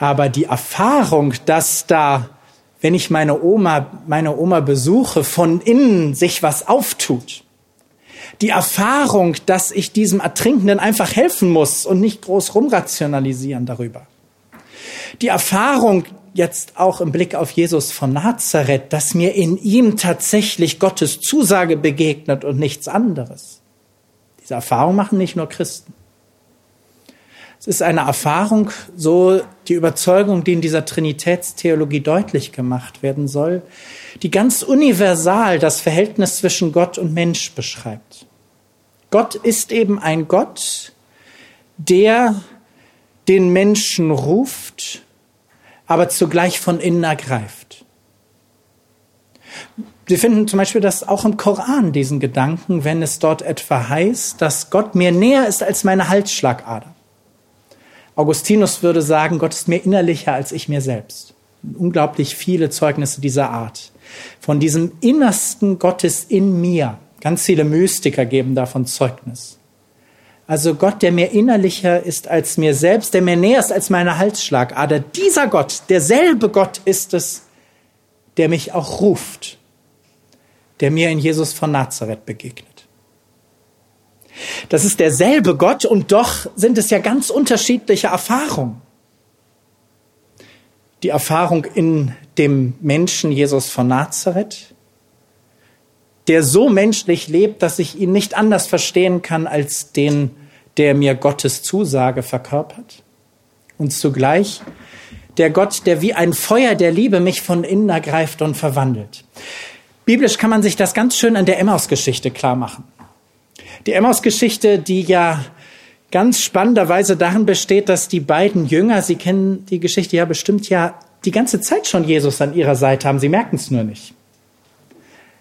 Aber die Erfahrung, dass da, wenn ich meine Oma, meine Oma besuche, von innen sich was auftut. Die Erfahrung, dass ich diesem Ertrinkenden einfach helfen muss und nicht groß rumrationalisieren darüber. Die Erfahrung, jetzt auch im Blick auf Jesus von Nazareth, dass mir in ihm tatsächlich Gottes Zusage begegnet und nichts anderes. Diese Erfahrung machen nicht nur Christen. Es ist eine Erfahrung, so die Überzeugung, die in dieser Trinitätstheologie deutlich gemacht werden soll, die ganz universal das Verhältnis zwischen Gott und Mensch beschreibt. Gott ist eben ein Gott, der den Menschen ruft, aber zugleich von innen ergreift. Wir finden zum Beispiel das auch im Koran, diesen Gedanken, wenn es dort etwa heißt, dass Gott mir näher ist als meine Halsschlagader. Augustinus würde sagen, Gott ist mir innerlicher als ich mir selbst. Unglaublich viele Zeugnisse dieser Art. Von diesem Innersten Gottes in mir. Ganz viele Mystiker geben davon Zeugnis. Also Gott, der mir innerlicher ist als mir selbst, der mir näher ist als meine Halsschlagader. Dieser Gott, derselbe Gott ist es, der mich auch ruft, der mir in Jesus von Nazareth begegnet. Das ist derselbe Gott und doch sind es ja ganz unterschiedliche Erfahrungen. Die Erfahrung in dem Menschen Jesus von Nazareth, der so menschlich lebt, dass ich ihn nicht anders verstehen kann als den, der mir Gottes Zusage verkörpert. Und zugleich der Gott, der wie ein Feuer der Liebe mich von innen ergreift und verwandelt. Biblisch kann man sich das ganz schön an der Emmaus-Geschichte klar machen. Die Emmaus-Geschichte, die ja ganz spannenderweise darin besteht, dass die beiden Jünger, Sie kennen die Geschichte ja bestimmt ja die ganze Zeit schon Jesus an ihrer Seite haben, sie merken es nur nicht.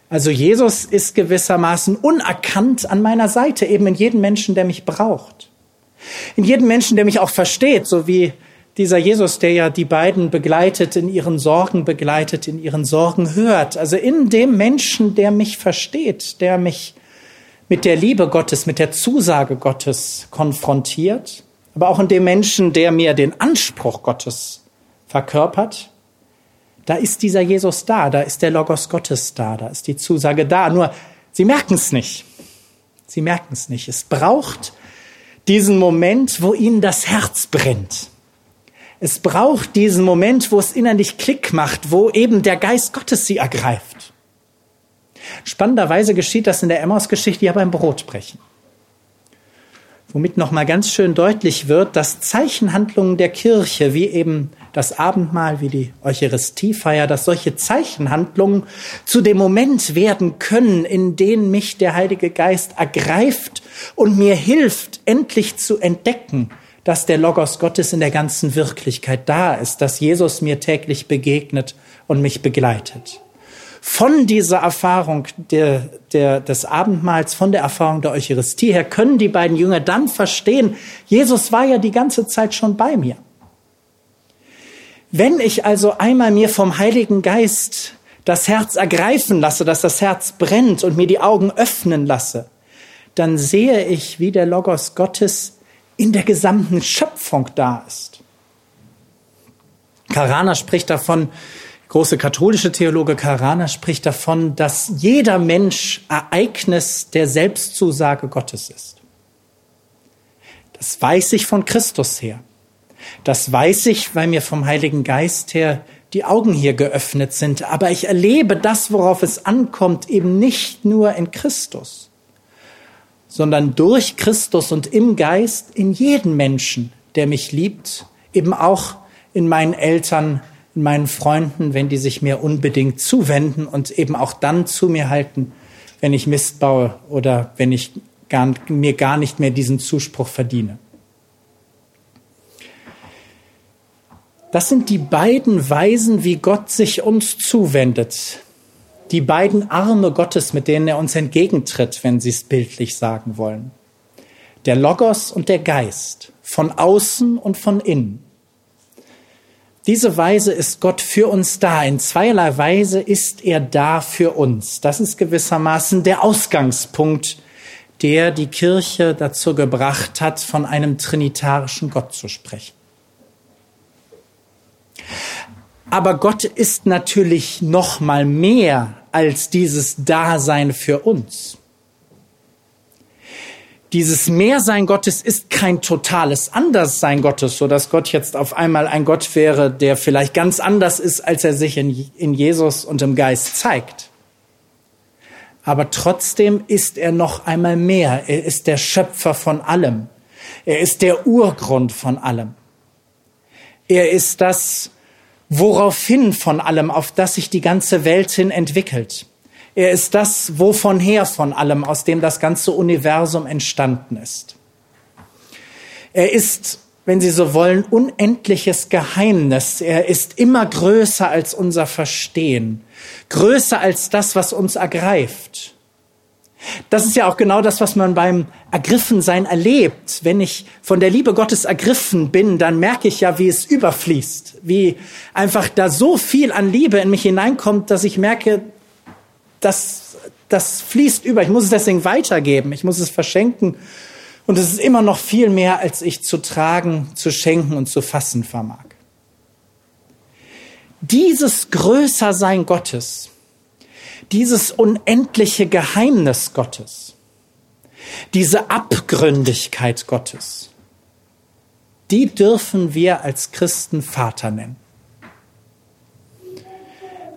Also Jesus ist gewissermaßen unerkannt an meiner Seite, eben in jedem Menschen, der mich braucht. In jedem Menschen, der mich auch versteht, so wie dieser Jesus, der ja die beiden begleitet, in ihren Sorgen begleitet, in ihren Sorgen hört. Also in dem Menschen, der mich versteht, der mich mit der Liebe Gottes, mit der Zusage Gottes konfrontiert, aber auch in dem Menschen, der mir den Anspruch Gottes verkörpert, da ist dieser Jesus da, da ist der Logos Gottes da, da ist die Zusage da. Nur, sie merken es nicht. Sie merken es nicht. Es braucht diesen Moment, wo ihnen das Herz brennt. Es braucht diesen Moment, wo es innerlich Klick macht, wo eben der Geist Gottes sie ergreift. Spannenderweise geschieht das in der Emmaus-Geschichte ja beim Brotbrechen. Womit nochmal ganz schön deutlich wird, dass Zeichenhandlungen der Kirche, wie eben das Abendmahl, wie die Eucharistiefeier, dass solche Zeichenhandlungen zu dem Moment werden können, in denen mich der Heilige Geist ergreift und mir hilft, endlich zu entdecken, dass der Logos Gottes in der ganzen Wirklichkeit da ist, dass Jesus mir täglich begegnet und mich begleitet. Von dieser Erfahrung der, der, des Abendmahls, von der Erfahrung der Eucharistie her können die beiden Jünger dann verstehen, Jesus war ja die ganze Zeit schon bei mir. Wenn ich also einmal mir vom Heiligen Geist das Herz ergreifen lasse, dass das Herz brennt und mir die Augen öffnen lasse, dann sehe ich, wie der Logos Gottes in der gesamten Schöpfung da ist. Karana spricht davon, große katholische Theologe Karana spricht davon, dass jeder Mensch Ereignis der Selbstzusage Gottes ist. Das weiß ich von Christus her. Das weiß ich, weil mir vom Heiligen Geist her die Augen hier geöffnet sind. Aber ich erlebe das, worauf es ankommt, eben nicht nur in Christus sondern durch Christus und im Geist in jeden Menschen, der mich liebt, eben auch in meinen Eltern, meinen Freunden, wenn die sich mir unbedingt zuwenden und eben auch dann zu mir halten, wenn ich Mist baue oder wenn ich gar, mir gar nicht mehr diesen Zuspruch verdiene. Das sind die beiden Weisen, wie Gott sich uns zuwendet die beiden Arme Gottes, mit denen er uns entgegentritt, wenn Sie es bildlich sagen wollen. Der Logos und der Geist, von außen und von innen. Diese Weise ist Gott für uns da. In zweierlei Weise ist er da für uns. Das ist gewissermaßen der Ausgangspunkt, der die Kirche dazu gebracht hat, von einem trinitarischen Gott zu sprechen. Aber Gott ist natürlich noch mal mehr als dieses Dasein für uns. Dieses Mehrsein Gottes ist kein totales Anderssein Gottes, so dass Gott jetzt auf einmal ein Gott wäre, der vielleicht ganz anders ist, als er sich in, in Jesus und im Geist zeigt. Aber trotzdem ist er noch einmal mehr. Er ist der Schöpfer von allem. Er ist der Urgrund von allem. Er ist das, woraufhin von allem, auf das sich die ganze Welt hin entwickelt. Er ist das, wovon her von allem, aus dem das ganze Universum entstanden ist. Er ist, wenn Sie so wollen, unendliches Geheimnis. Er ist immer größer als unser Verstehen, größer als das, was uns ergreift. Das ist ja auch genau das, was man beim Ergriffensein erlebt. Wenn ich von der Liebe Gottes ergriffen bin, dann merke ich ja, wie es überfließt, wie einfach da so viel an Liebe in mich hineinkommt, dass ich merke, dass das fließt über. Ich muss es deswegen weitergeben, ich muss es verschenken. Und es ist immer noch viel mehr, als ich zu tragen, zu schenken und zu fassen vermag. Dieses Größersein Gottes, dieses unendliche Geheimnis Gottes, diese Abgründigkeit Gottes, die dürfen wir als Christen Vater nennen.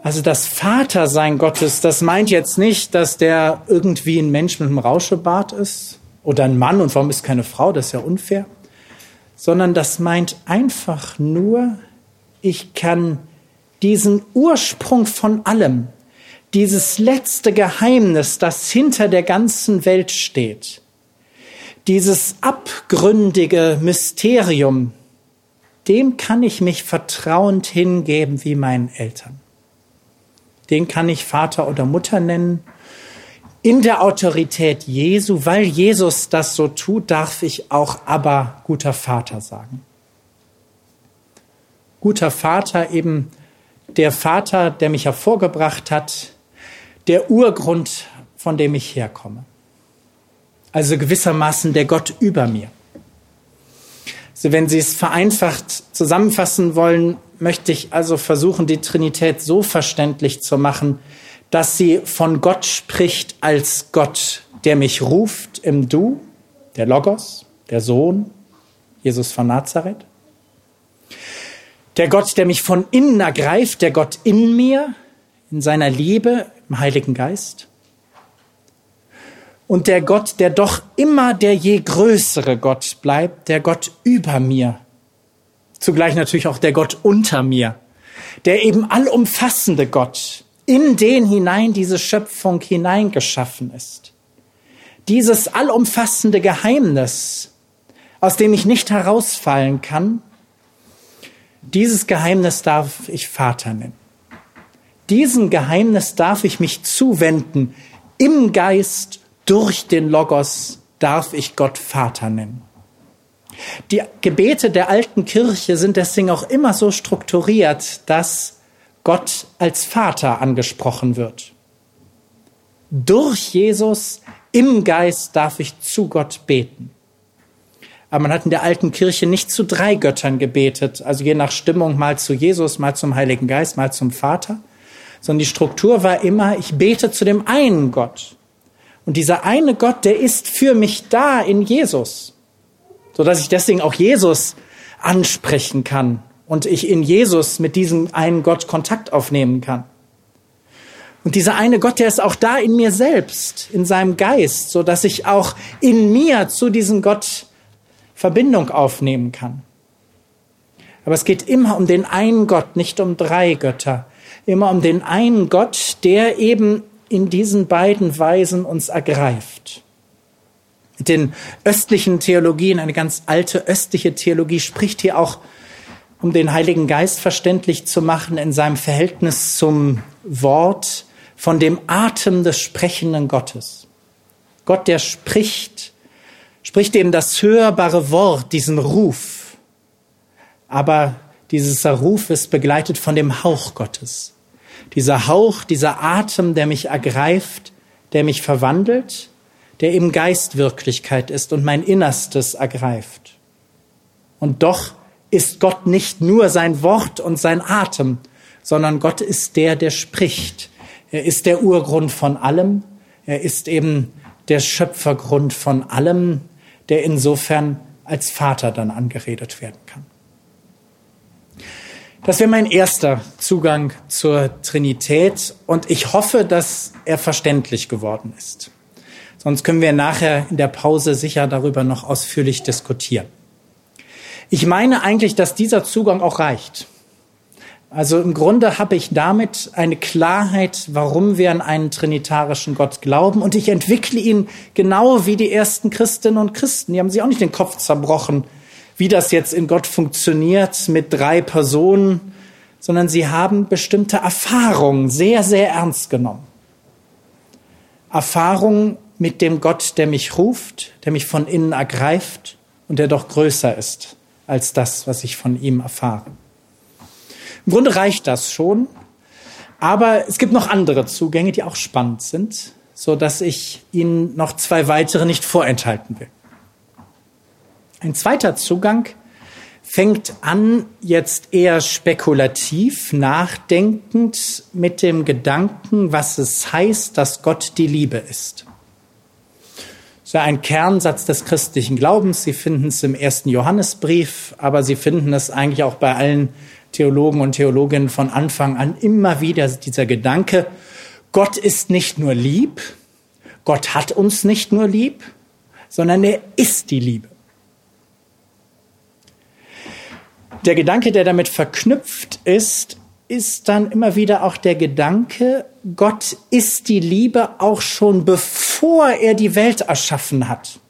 Also das Vatersein Gottes, das meint jetzt nicht, dass der irgendwie ein Mensch mit einem Rauschebart ist oder ein Mann und warum ist keine Frau, das ist ja unfair, sondern das meint einfach nur, ich kann diesen Ursprung von allem, dieses letzte Geheimnis, das hinter der ganzen Welt steht, dieses abgründige Mysterium, dem kann ich mich vertrauend hingeben wie meinen Eltern. Den kann ich Vater oder Mutter nennen. In der Autorität Jesu, weil Jesus das so tut, darf ich auch aber guter Vater sagen. Guter Vater eben der Vater, der mich hervorgebracht hat, der Urgrund, von dem ich herkomme. Also gewissermaßen der Gott über mir. Also wenn Sie es vereinfacht zusammenfassen wollen, möchte ich also versuchen, die Trinität so verständlich zu machen, dass sie von Gott spricht als Gott, der mich ruft im Du, der Logos, der Sohn, Jesus von Nazareth. Der Gott, der mich von innen ergreift, der Gott in mir, in seiner Liebe, im Heiligen Geist. Und der Gott, der doch immer der je größere Gott bleibt, der Gott über mir. Zugleich natürlich auch der Gott unter mir. Der eben allumfassende Gott, in den hinein diese Schöpfung hineingeschaffen ist. dieses allumfassende Geheimnis, aus dem ich nicht herausfallen kann, dieses Geheimnis darf ich Vater nennen. Diesem Geheimnis darf ich mich zuwenden. Im Geist, durch den Logos, darf ich Gott Vater nennen. Die Gebete der alten Kirche sind deswegen auch immer so strukturiert, dass Gott als Vater angesprochen wird. Durch Jesus im Geist darf ich zu Gott beten. Aber man hat in der alten Kirche nicht zu drei Göttern gebetet, also je nach Stimmung mal zu Jesus, mal zum Heiligen Geist, mal zum Vater, sondern die Struktur war immer, ich bete zu dem einen Gott. Und dieser eine Gott, der ist für mich da in Jesus, so dass ich deswegen auch Jesus ansprechen kann und ich in Jesus mit diesem einen Gott Kontakt aufnehmen kann. Und dieser eine Gott, der ist auch da in mir selbst, in seinem Geist, so dass ich auch in mir zu diesem Gott Verbindung aufnehmen kann. Aber es geht immer um den einen Gott, nicht um drei Götter. Immer um den einen Gott, der eben in diesen beiden Weisen uns ergreift. Den östlichen Theologien, eine ganz alte östliche Theologie spricht hier auch, um den Heiligen Geist verständlich zu machen, in seinem Verhältnis zum Wort von dem Atem des sprechenden Gottes. Gott, der spricht spricht eben das hörbare Wort, diesen Ruf. Aber dieser Ruf ist begleitet von dem Hauch Gottes. Dieser Hauch, dieser Atem, der mich ergreift, der mich verwandelt, der eben Geistwirklichkeit ist und mein Innerstes ergreift. Und doch ist Gott nicht nur sein Wort und sein Atem, sondern Gott ist der, der spricht. Er ist der Urgrund von allem. Er ist eben der Schöpfergrund von allem, der insofern als Vater dann angeredet werden kann. Das wäre mein erster Zugang zur Trinität und ich hoffe, dass er verständlich geworden ist. Sonst können wir nachher in der Pause sicher darüber noch ausführlich diskutieren. Ich meine eigentlich, dass dieser Zugang auch reicht. Also im Grunde habe ich damit eine Klarheit, warum wir an einen trinitarischen Gott glauben. Und ich entwickle ihn genau wie die ersten Christinnen und Christen. Die haben sich auch nicht den Kopf zerbrochen, wie das jetzt in Gott funktioniert mit drei Personen, sondern sie haben bestimmte Erfahrungen sehr, sehr ernst genommen. Erfahrungen mit dem Gott, der mich ruft, der mich von innen ergreift und der doch größer ist als das, was ich von ihm erfahre. Im Grunde reicht das schon. Aber es gibt noch andere Zugänge, die auch spannend sind, so dass ich Ihnen noch zwei weitere nicht vorenthalten will. Ein zweiter Zugang fängt an, jetzt eher spekulativ, nachdenkend mit dem Gedanken, was es heißt, dass Gott die Liebe ist. Das ist ja ein Kernsatz des christlichen Glaubens. Sie finden es im ersten Johannesbrief, aber Sie finden es eigentlich auch bei allen Theologen und Theologinnen von Anfang an immer wieder dieser Gedanke, Gott ist nicht nur lieb, Gott hat uns nicht nur lieb, sondern er ist die Liebe. Der Gedanke, der damit verknüpft ist, ist dann immer wieder auch der Gedanke, Gott ist die Liebe auch schon bevor er die Welt erschaffen hat.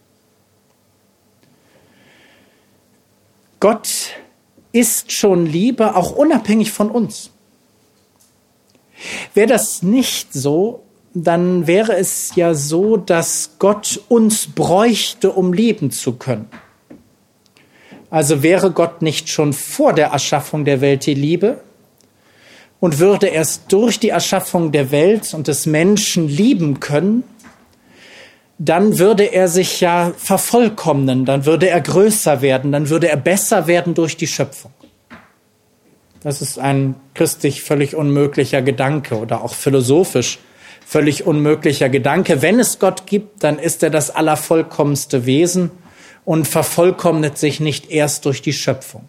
Gott ist schon Liebe, auch unabhängig von uns. Wäre das nicht so, dann wäre es ja so, dass Gott uns bräuchte, um lieben zu können. Also wäre Gott nicht schon vor der Erschaffung der Welt die Liebe und würde erst durch die Erschaffung der Welt und des Menschen lieben können, dann würde er sich ja vervollkommnen, dann würde er größer werden, dann würde er besser werden durch die Schöpfung. Das ist ein christlich völlig unmöglicher Gedanke oder auch philosophisch völlig unmöglicher Gedanke. Wenn es Gott gibt, dann ist er das allervollkommenste Wesen und vervollkommnet sich nicht erst durch die Schöpfung.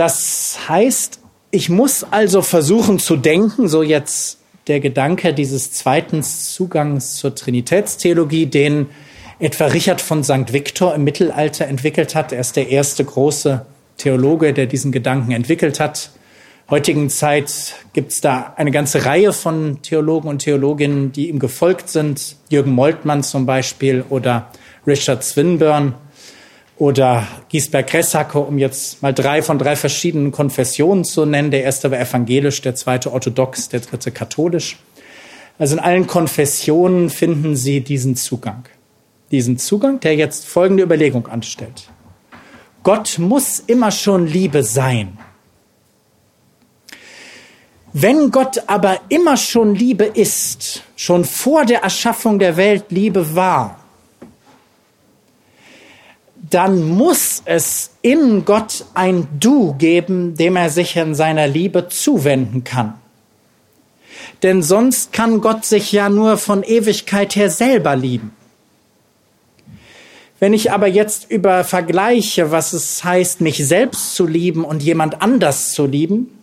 Das heißt, ich muss also versuchen zu denken, so jetzt der Gedanke dieses zweiten Zugangs zur Trinitätstheologie, den etwa Richard von St. Victor im Mittelalter entwickelt hat. Er ist der erste große Theologe, der diesen Gedanken entwickelt hat. heutigen Zeit gibt es da eine ganze Reihe von Theologen und Theologinnen, die ihm gefolgt sind. Jürgen Moltmann zum Beispiel oder Richard Swinburne oder Giesberg Gressacke, um jetzt mal drei von drei verschiedenen Konfessionen zu nennen. Der erste war evangelisch, der zweite orthodox, der dritte katholisch. Also in allen Konfessionen finden Sie diesen Zugang. Diesen Zugang, der jetzt folgende Überlegung anstellt. Gott muss immer schon Liebe sein. Wenn Gott aber immer schon Liebe ist, schon vor der Erschaffung der Welt Liebe war, dann muss es in Gott ein Du geben, dem er sich in seiner Liebe zuwenden kann. Denn sonst kann Gott sich ja nur von Ewigkeit her selber lieben. Wenn ich aber jetzt über vergleiche, was es heißt, mich selbst zu lieben und jemand anders zu lieben,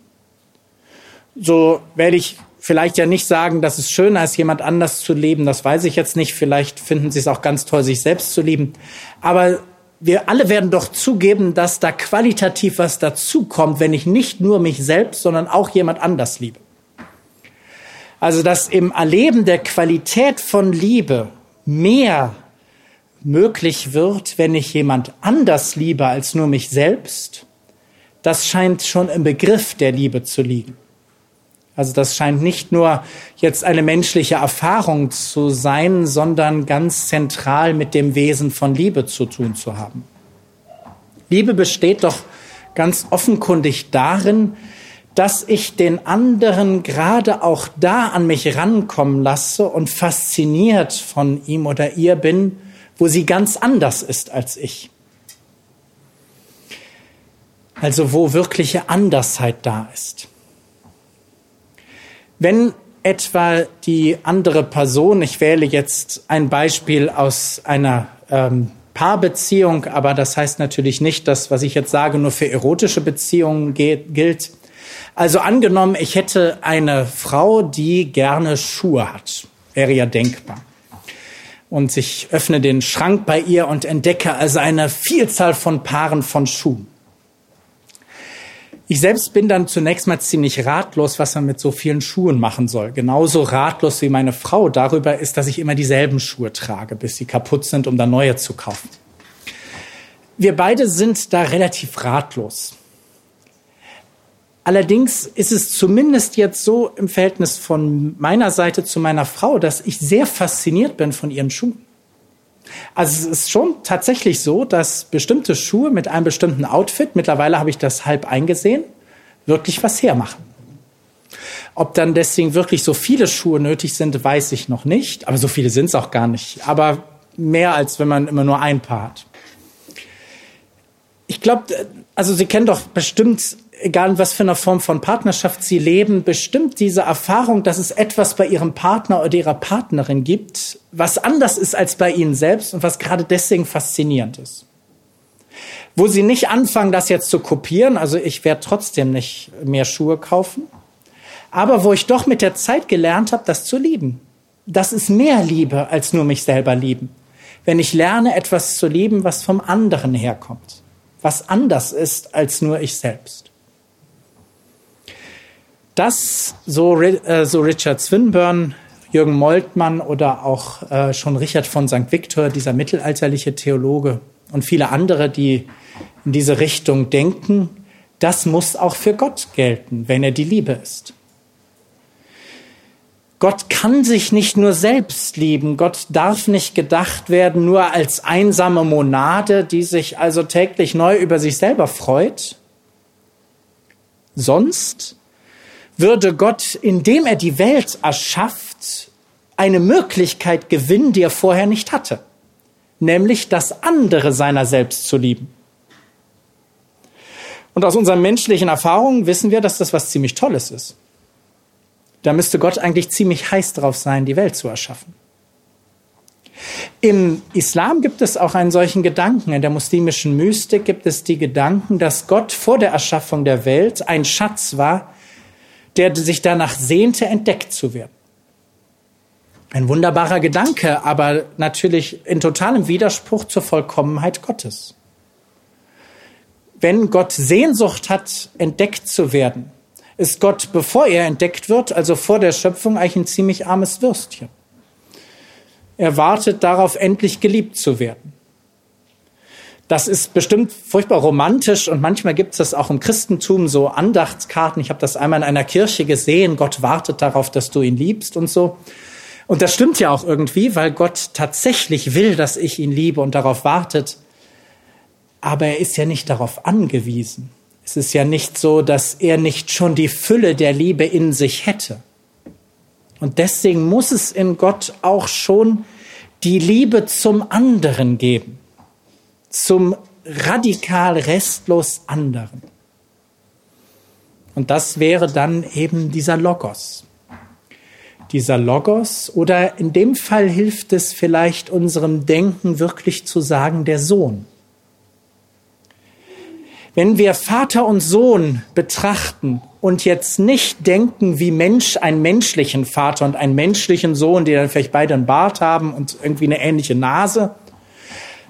so werde ich vielleicht ja nicht sagen, dass es schöner ist, jemand anders zu lieben. Das weiß ich jetzt nicht. Vielleicht finden Sie es auch ganz toll, sich selbst zu lieben. Aber wir alle werden doch zugeben, dass da qualitativ was dazukommt, wenn ich nicht nur mich selbst, sondern auch jemand anders liebe. Also, dass im Erleben der Qualität von Liebe mehr möglich wird, wenn ich jemand anders liebe als nur mich selbst, das scheint schon im Begriff der Liebe zu liegen. Also das scheint nicht nur jetzt eine menschliche Erfahrung zu sein, sondern ganz zentral mit dem Wesen von Liebe zu tun zu haben. Liebe besteht doch ganz offenkundig darin, dass ich den anderen gerade auch da an mich rankommen lasse und fasziniert von ihm oder ihr bin, wo sie ganz anders ist als ich. Also wo wirkliche Andersheit da ist. Wenn etwa die andere Person, ich wähle jetzt ein Beispiel aus einer ähm, Paarbeziehung, aber das heißt natürlich nicht, dass, was ich jetzt sage, nur für erotische Beziehungen gilt. Also angenommen, ich hätte eine Frau, die gerne Schuhe hat, wäre ja denkbar. Und ich öffne den Schrank bei ihr und entdecke also eine Vielzahl von Paaren von Schuhen. Ich selbst bin dann zunächst mal ziemlich ratlos, was man mit so vielen Schuhen machen soll. Genauso ratlos wie meine Frau darüber ist, dass ich immer dieselben Schuhe trage, bis sie kaputt sind, um dann neue zu kaufen. Wir beide sind da relativ ratlos. Allerdings ist es zumindest jetzt so im Verhältnis von meiner Seite zu meiner Frau, dass ich sehr fasziniert bin von ihren Schuhen. Also es ist schon tatsächlich so, dass bestimmte Schuhe mit einem bestimmten Outfit, mittlerweile habe ich das halb eingesehen, wirklich was hermachen. Ob dann deswegen wirklich so viele Schuhe nötig sind, weiß ich noch nicht. Aber so viele sind es auch gar nicht. Aber mehr als wenn man immer nur ein Paar hat. Ich glaube, also Sie kennen doch bestimmt egal was für eine Form von Partnerschaft Sie leben, bestimmt diese Erfahrung, dass es etwas bei Ihrem Partner oder Ihrer Partnerin gibt, was anders ist als bei Ihnen selbst und was gerade deswegen faszinierend ist. Wo Sie nicht anfangen, das jetzt zu kopieren, also ich werde trotzdem nicht mehr Schuhe kaufen, aber wo ich doch mit der Zeit gelernt habe, das zu lieben. Das ist mehr Liebe als nur mich selber lieben. Wenn ich lerne, etwas zu lieben, was vom anderen herkommt, was anders ist als nur ich selbst. Das, so, äh, so Richard Swinburne, Jürgen Moltmann oder auch äh, schon Richard von St. Victor, dieser mittelalterliche Theologe und viele andere, die in diese Richtung denken, das muss auch für Gott gelten, wenn er die Liebe ist. Gott kann sich nicht nur selbst lieben. Gott darf nicht gedacht werden nur als einsame Monade, die sich also täglich neu über sich selber freut. Sonst würde Gott, indem er die Welt erschafft, eine Möglichkeit gewinnen, die er vorher nicht hatte, nämlich das andere seiner selbst zu lieben. Und aus unseren menschlichen Erfahrungen wissen wir, dass das was ziemlich Tolles ist. Da müsste Gott eigentlich ziemlich heiß drauf sein, die Welt zu erschaffen. Im Islam gibt es auch einen solchen Gedanken. In der muslimischen Mystik gibt es die Gedanken, dass Gott vor der Erschaffung der Welt ein Schatz war, der sich danach sehnte, entdeckt zu werden. Ein wunderbarer Gedanke, aber natürlich in totalem Widerspruch zur Vollkommenheit Gottes. Wenn Gott Sehnsucht hat, entdeckt zu werden, ist Gott, bevor er entdeckt wird, also vor der Schöpfung, eigentlich ein ziemlich armes Würstchen. Er wartet darauf, endlich geliebt zu werden. Das ist bestimmt furchtbar romantisch und manchmal gibt es das auch im Christentum, so Andachtskarten. Ich habe das einmal in einer Kirche gesehen, Gott wartet darauf, dass du ihn liebst und so. Und das stimmt ja auch irgendwie, weil Gott tatsächlich will, dass ich ihn liebe und darauf wartet. Aber er ist ja nicht darauf angewiesen. Es ist ja nicht so, dass er nicht schon die Fülle der Liebe in sich hätte. Und deswegen muss es in Gott auch schon die Liebe zum anderen geben zum radikal restlos anderen. Und das wäre dann eben dieser Logos. Dieser Logos oder in dem Fall hilft es vielleicht unserem Denken wirklich zu sagen, der Sohn. Wenn wir Vater und Sohn betrachten und jetzt nicht denken, wie Mensch einen menschlichen Vater und einen menschlichen Sohn, die dann vielleicht beide einen Bart haben und irgendwie eine ähnliche Nase,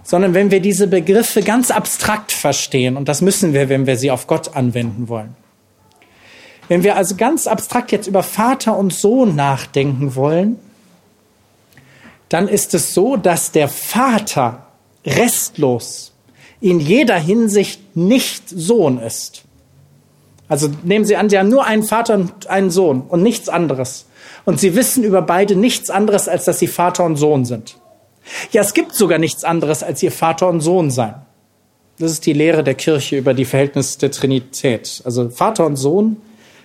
sondern wenn wir diese Begriffe ganz abstrakt verstehen, und das müssen wir, wenn wir sie auf Gott anwenden wollen. Wenn wir also ganz abstrakt jetzt über Vater und Sohn nachdenken wollen, dann ist es so, dass der Vater restlos in jeder Hinsicht nicht Sohn ist. Also nehmen Sie an, Sie haben nur einen Vater und einen Sohn und nichts anderes. Und Sie wissen über beide nichts anderes, als dass Sie Vater und Sohn sind. Ja, es gibt sogar nichts anderes als ihr Vater und Sohn sein. Das ist die Lehre der Kirche über die Verhältnisse der Trinität. Also Vater und Sohn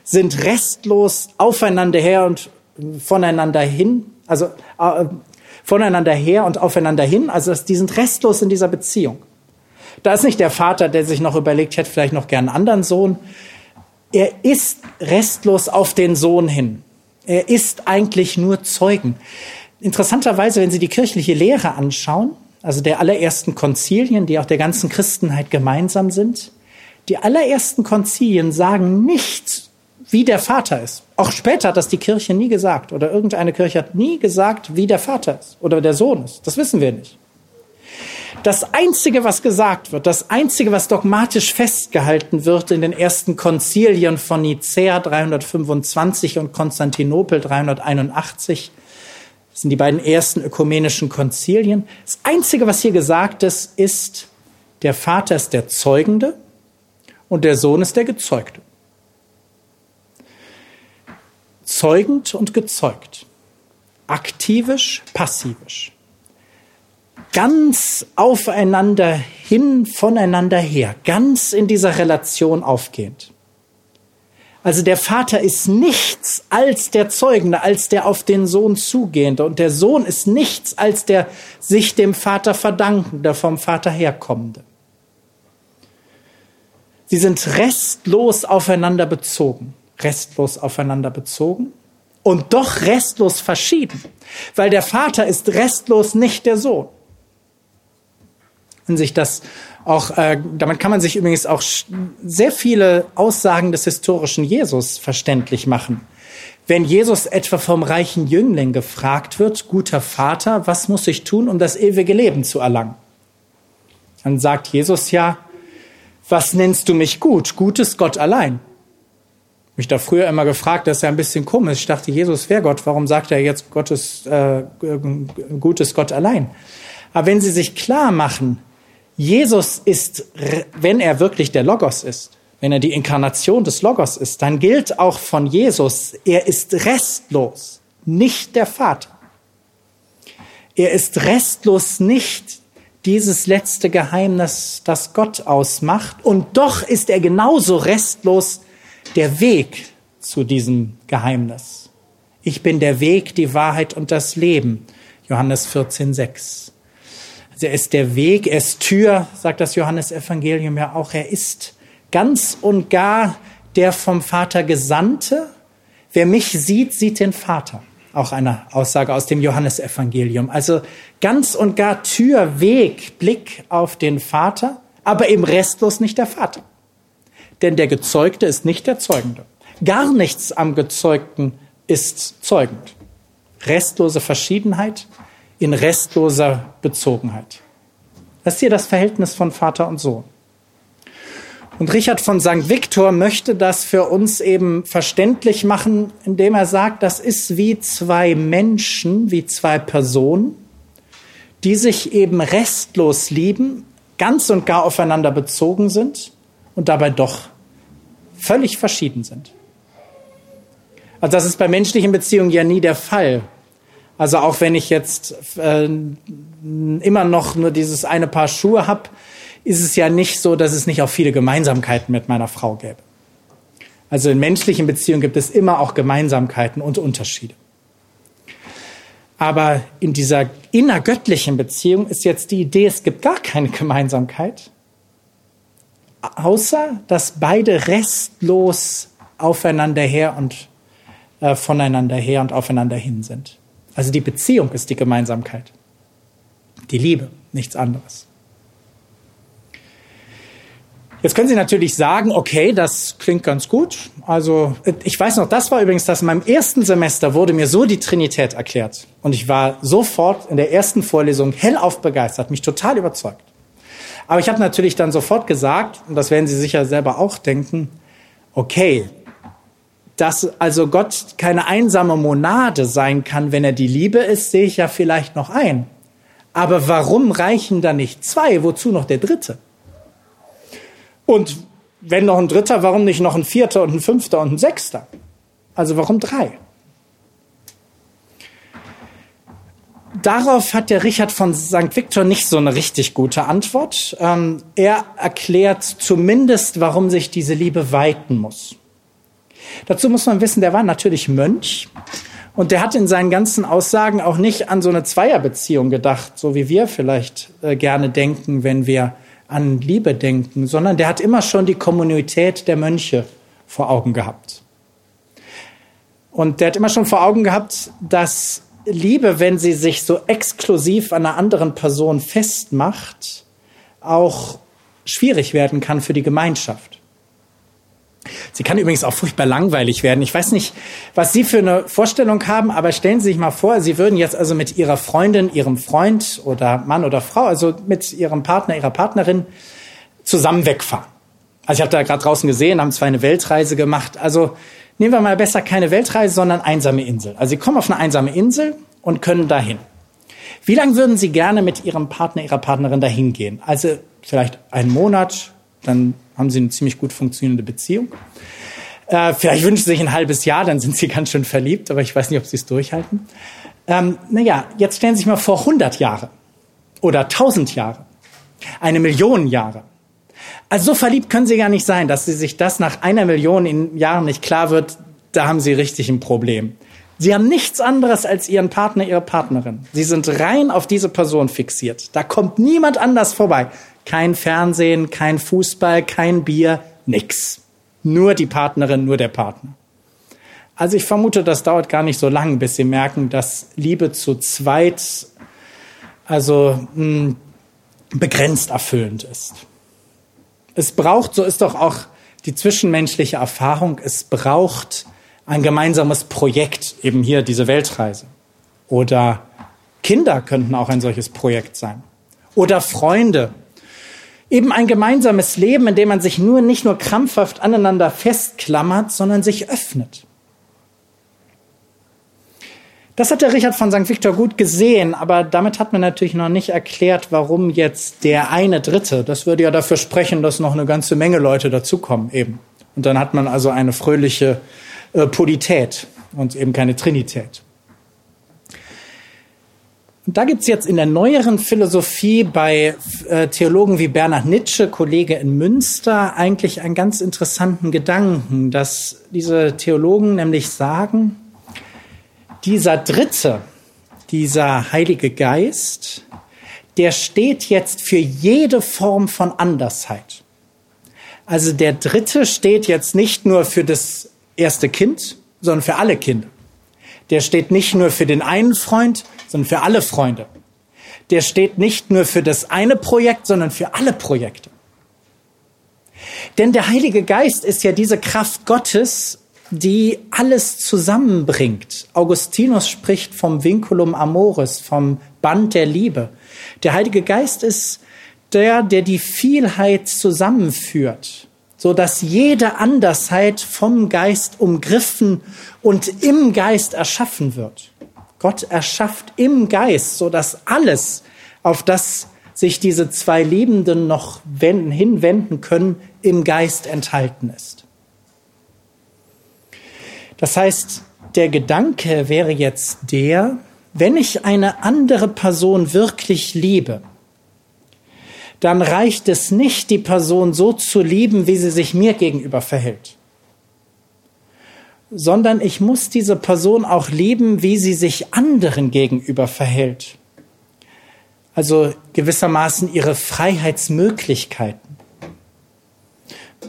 sind restlos aufeinander her und voneinander hin, also äh, voneinander her und aufeinander hin. Also die sind restlos in dieser Beziehung. Da ist nicht der Vater, der sich noch überlegt, hätte vielleicht noch gern einen anderen Sohn. Er ist restlos auf den Sohn hin. Er ist eigentlich nur Zeugen. Interessanterweise, wenn Sie die kirchliche Lehre anschauen, also der allerersten Konzilien, die auch der ganzen Christenheit gemeinsam sind, die allerersten Konzilien sagen nicht, wie der Vater ist. Auch später hat das die Kirche nie gesagt oder irgendeine Kirche hat nie gesagt, wie der Vater ist oder der Sohn ist. Das wissen wir nicht. Das Einzige, was gesagt wird, das Einzige, was dogmatisch festgehalten wird in den ersten Konzilien von Nicäa 325 und Konstantinopel 381, das sind die beiden ersten ökumenischen Konzilien. Das Einzige, was hier gesagt ist, ist, der Vater ist der Zeugende und der Sohn ist der Gezeugte. Zeugend und gezeugt. Aktivisch, passivisch. Ganz aufeinander hin, voneinander her. Ganz in dieser Relation aufgehend. Also der Vater ist nichts als der Zeugende, als der auf den Sohn zugehende. Und der Sohn ist nichts als der sich dem Vater verdankende, vom Vater herkommende. Sie sind restlos aufeinander bezogen. Restlos aufeinander bezogen und doch restlos verschieden. Weil der Vater ist restlos nicht der Sohn. Wenn sich das auch, äh, damit kann man sich übrigens auch sehr viele Aussagen des historischen Jesus verständlich machen. Wenn Jesus etwa vom reichen Jüngling gefragt wird, guter Vater, was muss ich tun, um das ewige Leben zu erlangen? Dann sagt Jesus ja, was nennst du mich gut? Gut ist Gott allein. Mich da früher immer gefragt, das ist ja ein bisschen komisch. Ich dachte, Jesus wäre Gott. Warum sagt er jetzt, Gottes, äh, gut ist Gott allein? Aber wenn Sie sich klar machen, Jesus ist, wenn er wirklich der Logos ist, wenn er die Inkarnation des Logos ist, dann gilt auch von Jesus, er ist restlos, nicht der Vater. Er ist restlos nicht dieses letzte Geheimnis, das Gott ausmacht. Und doch ist er genauso restlos der Weg zu diesem Geheimnis. Ich bin der Weg, die Wahrheit und das Leben. Johannes 14, 6. Er ist der Weg, er ist Tür, sagt das Johannesevangelium ja auch. Er ist ganz und gar der vom Vater Gesandte. Wer mich sieht, sieht den Vater. Auch eine Aussage aus dem Johannesevangelium. Also ganz und gar Tür, Weg, Blick auf den Vater, aber eben restlos nicht der Vater. Denn der Gezeugte ist nicht der Zeugende. Gar nichts am Gezeugten ist zeugend. Restlose Verschiedenheit, in restloser Bezogenheit. Das ist hier das Verhältnis von Vater und Sohn. Und Richard von St. Victor möchte das für uns eben verständlich machen, indem er sagt, das ist wie zwei Menschen, wie zwei Personen, die sich eben restlos lieben, ganz und gar aufeinander bezogen sind und dabei doch völlig verschieden sind. Also das ist bei menschlichen Beziehungen ja nie der Fall. Also auch wenn ich jetzt äh, immer noch nur dieses eine Paar Schuhe habe, ist es ja nicht so, dass es nicht auch viele Gemeinsamkeiten mit meiner Frau gäbe. Also in menschlichen Beziehungen gibt es immer auch Gemeinsamkeiten und Unterschiede. Aber in dieser innergöttlichen Beziehung ist jetzt die Idee, es gibt gar keine Gemeinsamkeit, außer dass beide restlos aufeinander her und äh, voneinander her und aufeinander hin sind. Also die Beziehung ist die Gemeinsamkeit. Die Liebe, nichts anderes. Jetzt können Sie natürlich sagen, okay, das klingt ganz gut. Also ich weiß noch, das war übrigens das in meinem ersten Semester wurde mir so die Trinität erklärt. Und ich war sofort in der ersten Vorlesung hellauf begeistert, mich total überzeugt. Aber ich habe natürlich dann sofort gesagt, und das werden Sie sicher selber auch denken, okay, dass also Gott keine einsame Monade sein kann, wenn er die Liebe ist, sehe ich ja vielleicht noch ein. Aber warum reichen da nicht zwei? Wozu noch der dritte? Und wenn noch ein dritter, warum nicht noch ein vierter und ein fünfter und ein sechster? Also warum drei? Darauf hat der Richard von St. Victor nicht so eine richtig gute Antwort. Ähm, er erklärt zumindest, warum sich diese Liebe weiten muss. Dazu muss man wissen, der war natürlich Mönch und der hat in seinen ganzen Aussagen auch nicht an so eine Zweierbeziehung gedacht, so wie wir vielleicht äh, gerne denken, wenn wir an Liebe denken, sondern der hat immer schon die Kommunität der Mönche vor Augen gehabt. Und der hat immer schon vor Augen gehabt, dass Liebe, wenn sie sich so exklusiv an einer anderen Person festmacht, auch schwierig werden kann für die Gemeinschaft. Sie kann übrigens auch furchtbar langweilig werden. Ich weiß nicht, was Sie für eine Vorstellung haben, aber stellen Sie sich mal vor, Sie würden jetzt also mit Ihrer Freundin, Ihrem Freund oder Mann oder Frau, also mit Ihrem Partner, Ihrer Partnerin zusammen wegfahren. Also ich habe da gerade draußen gesehen, haben zwei eine Weltreise gemacht. Also nehmen wir mal besser keine Weltreise, sondern einsame Insel. Also Sie kommen auf eine einsame Insel und können dahin. Wie lange würden Sie gerne mit Ihrem Partner, Ihrer Partnerin dahin gehen? Also vielleicht einen Monat, dann haben sie eine ziemlich gut funktionierende Beziehung. Äh, vielleicht wünschen sie sich ein halbes Jahr, dann sind sie ganz schön verliebt, aber ich weiß nicht, ob sie es durchhalten. Ähm, naja, jetzt stellen Sie sich mal vor 100 Jahre oder 1000 Jahre, eine Million Jahre. Also so verliebt können Sie gar nicht sein, dass Sie sich das nach einer Million in Jahren nicht klar wird, da haben Sie richtig ein Problem. Sie haben nichts anderes als Ihren Partner, Ihre Partnerin. Sie sind rein auf diese Person fixiert. Da kommt niemand anders vorbei. Kein Fernsehen, kein Fußball, kein Bier, nix. Nur die Partnerin, nur der Partner. Also ich vermute, das dauert gar nicht so lang, bis sie merken, dass Liebe zu zweit also mh, hm, begrenzt erfüllend ist. Es braucht, so ist doch auch die zwischenmenschliche Erfahrung, es braucht ein gemeinsames Projekt, eben hier diese Weltreise. Oder Kinder könnten auch ein solches Projekt sein. Oder Freunde, Eben ein gemeinsames Leben, in dem man sich nur nicht nur krampfhaft aneinander festklammert, sondern sich öffnet. Das hat der Richard von St. Victor gut gesehen, aber damit hat man natürlich noch nicht erklärt, warum jetzt der eine Dritte. Das würde ja dafür sprechen, dass noch eine ganze Menge Leute dazukommen eben. Und dann hat man also eine fröhliche äh, Polität und eben keine Trinität. Und da gibt's jetzt in der neueren Philosophie bei äh, Theologen wie Bernhard Nitsche, Kollege in Münster, eigentlich einen ganz interessanten Gedanken, dass diese Theologen nämlich sagen, dieser Dritte, dieser Heilige Geist, der steht jetzt für jede Form von Andersheit. Also der Dritte steht jetzt nicht nur für das erste Kind, sondern für alle Kinder. Der steht nicht nur für den einen Freund, sondern für alle Freunde. Der steht nicht nur für das eine Projekt, sondern für alle Projekte. Denn der Heilige Geist ist ja diese Kraft Gottes, die alles zusammenbringt. Augustinus spricht vom Vinculum Amoris, vom Band der Liebe. Der Heilige Geist ist der, der die Vielheit zusammenführt. so dass jede Andersheit vom Geist umgriffen und im Geist erschaffen wird. Gott erschafft im Geist, so dass alles, auf das sich diese zwei Liebenden noch wenden, hinwenden können, im Geist enthalten ist. Das heißt, der Gedanke wäre jetzt der, wenn ich eine andere Person wirklich liebe, dann reicht es nicht, die Person so zu lieben, wie sie sich mir gegenüber verhält, sondern ich muss diese Person auch lieben, wie sie sich anderen gegenüber verhält. Also gewissermaßen ihre Freiheitsmöglichkeiten.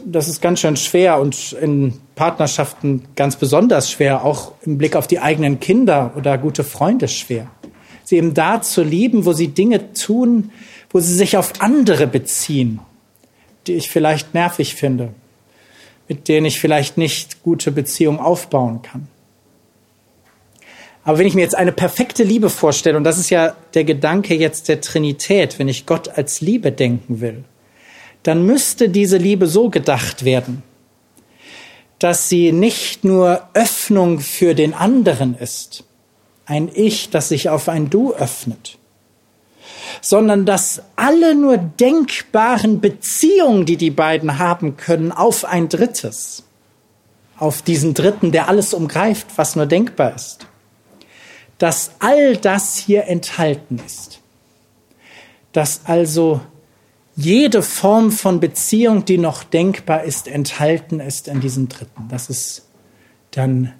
Das ist ganz schön schwer und in Partnerschaften ganz besonders schwer, auch im Blick auf die eigenen Kinder oder gute Freunde schwer. Sie eben da zu lieben, wo sie Dinge tun, wo sie sich auf andere beziehen, die ich vielleicht nervig finde, mit denen ich vielleicht nicht gute Beziehungen aufbauen kann. Aber wenn ich mir jetzt eine perfekte Liebe vorstelle, und das ist ja der Gedanke jetzt der Trinität, wenn ich Gott als Liebe denken will, dann müsste diese Liebe so gedacht werden, dass sie nicht nur Öffnung für den anderen ist, ein Ich, das sich auf ein Du öffnet, sondern dass alle nur denkbaren Beziehungen, die die beiden haben können, auf ein Drittes, auf diesen Dritten, der alles umgreift, was nur denkbar ist, dass all das hier enthalten ist, dass also jede Form von Beziehung, die noch denkbar ist, enthalten ist in diesem Dritten. Das ist dann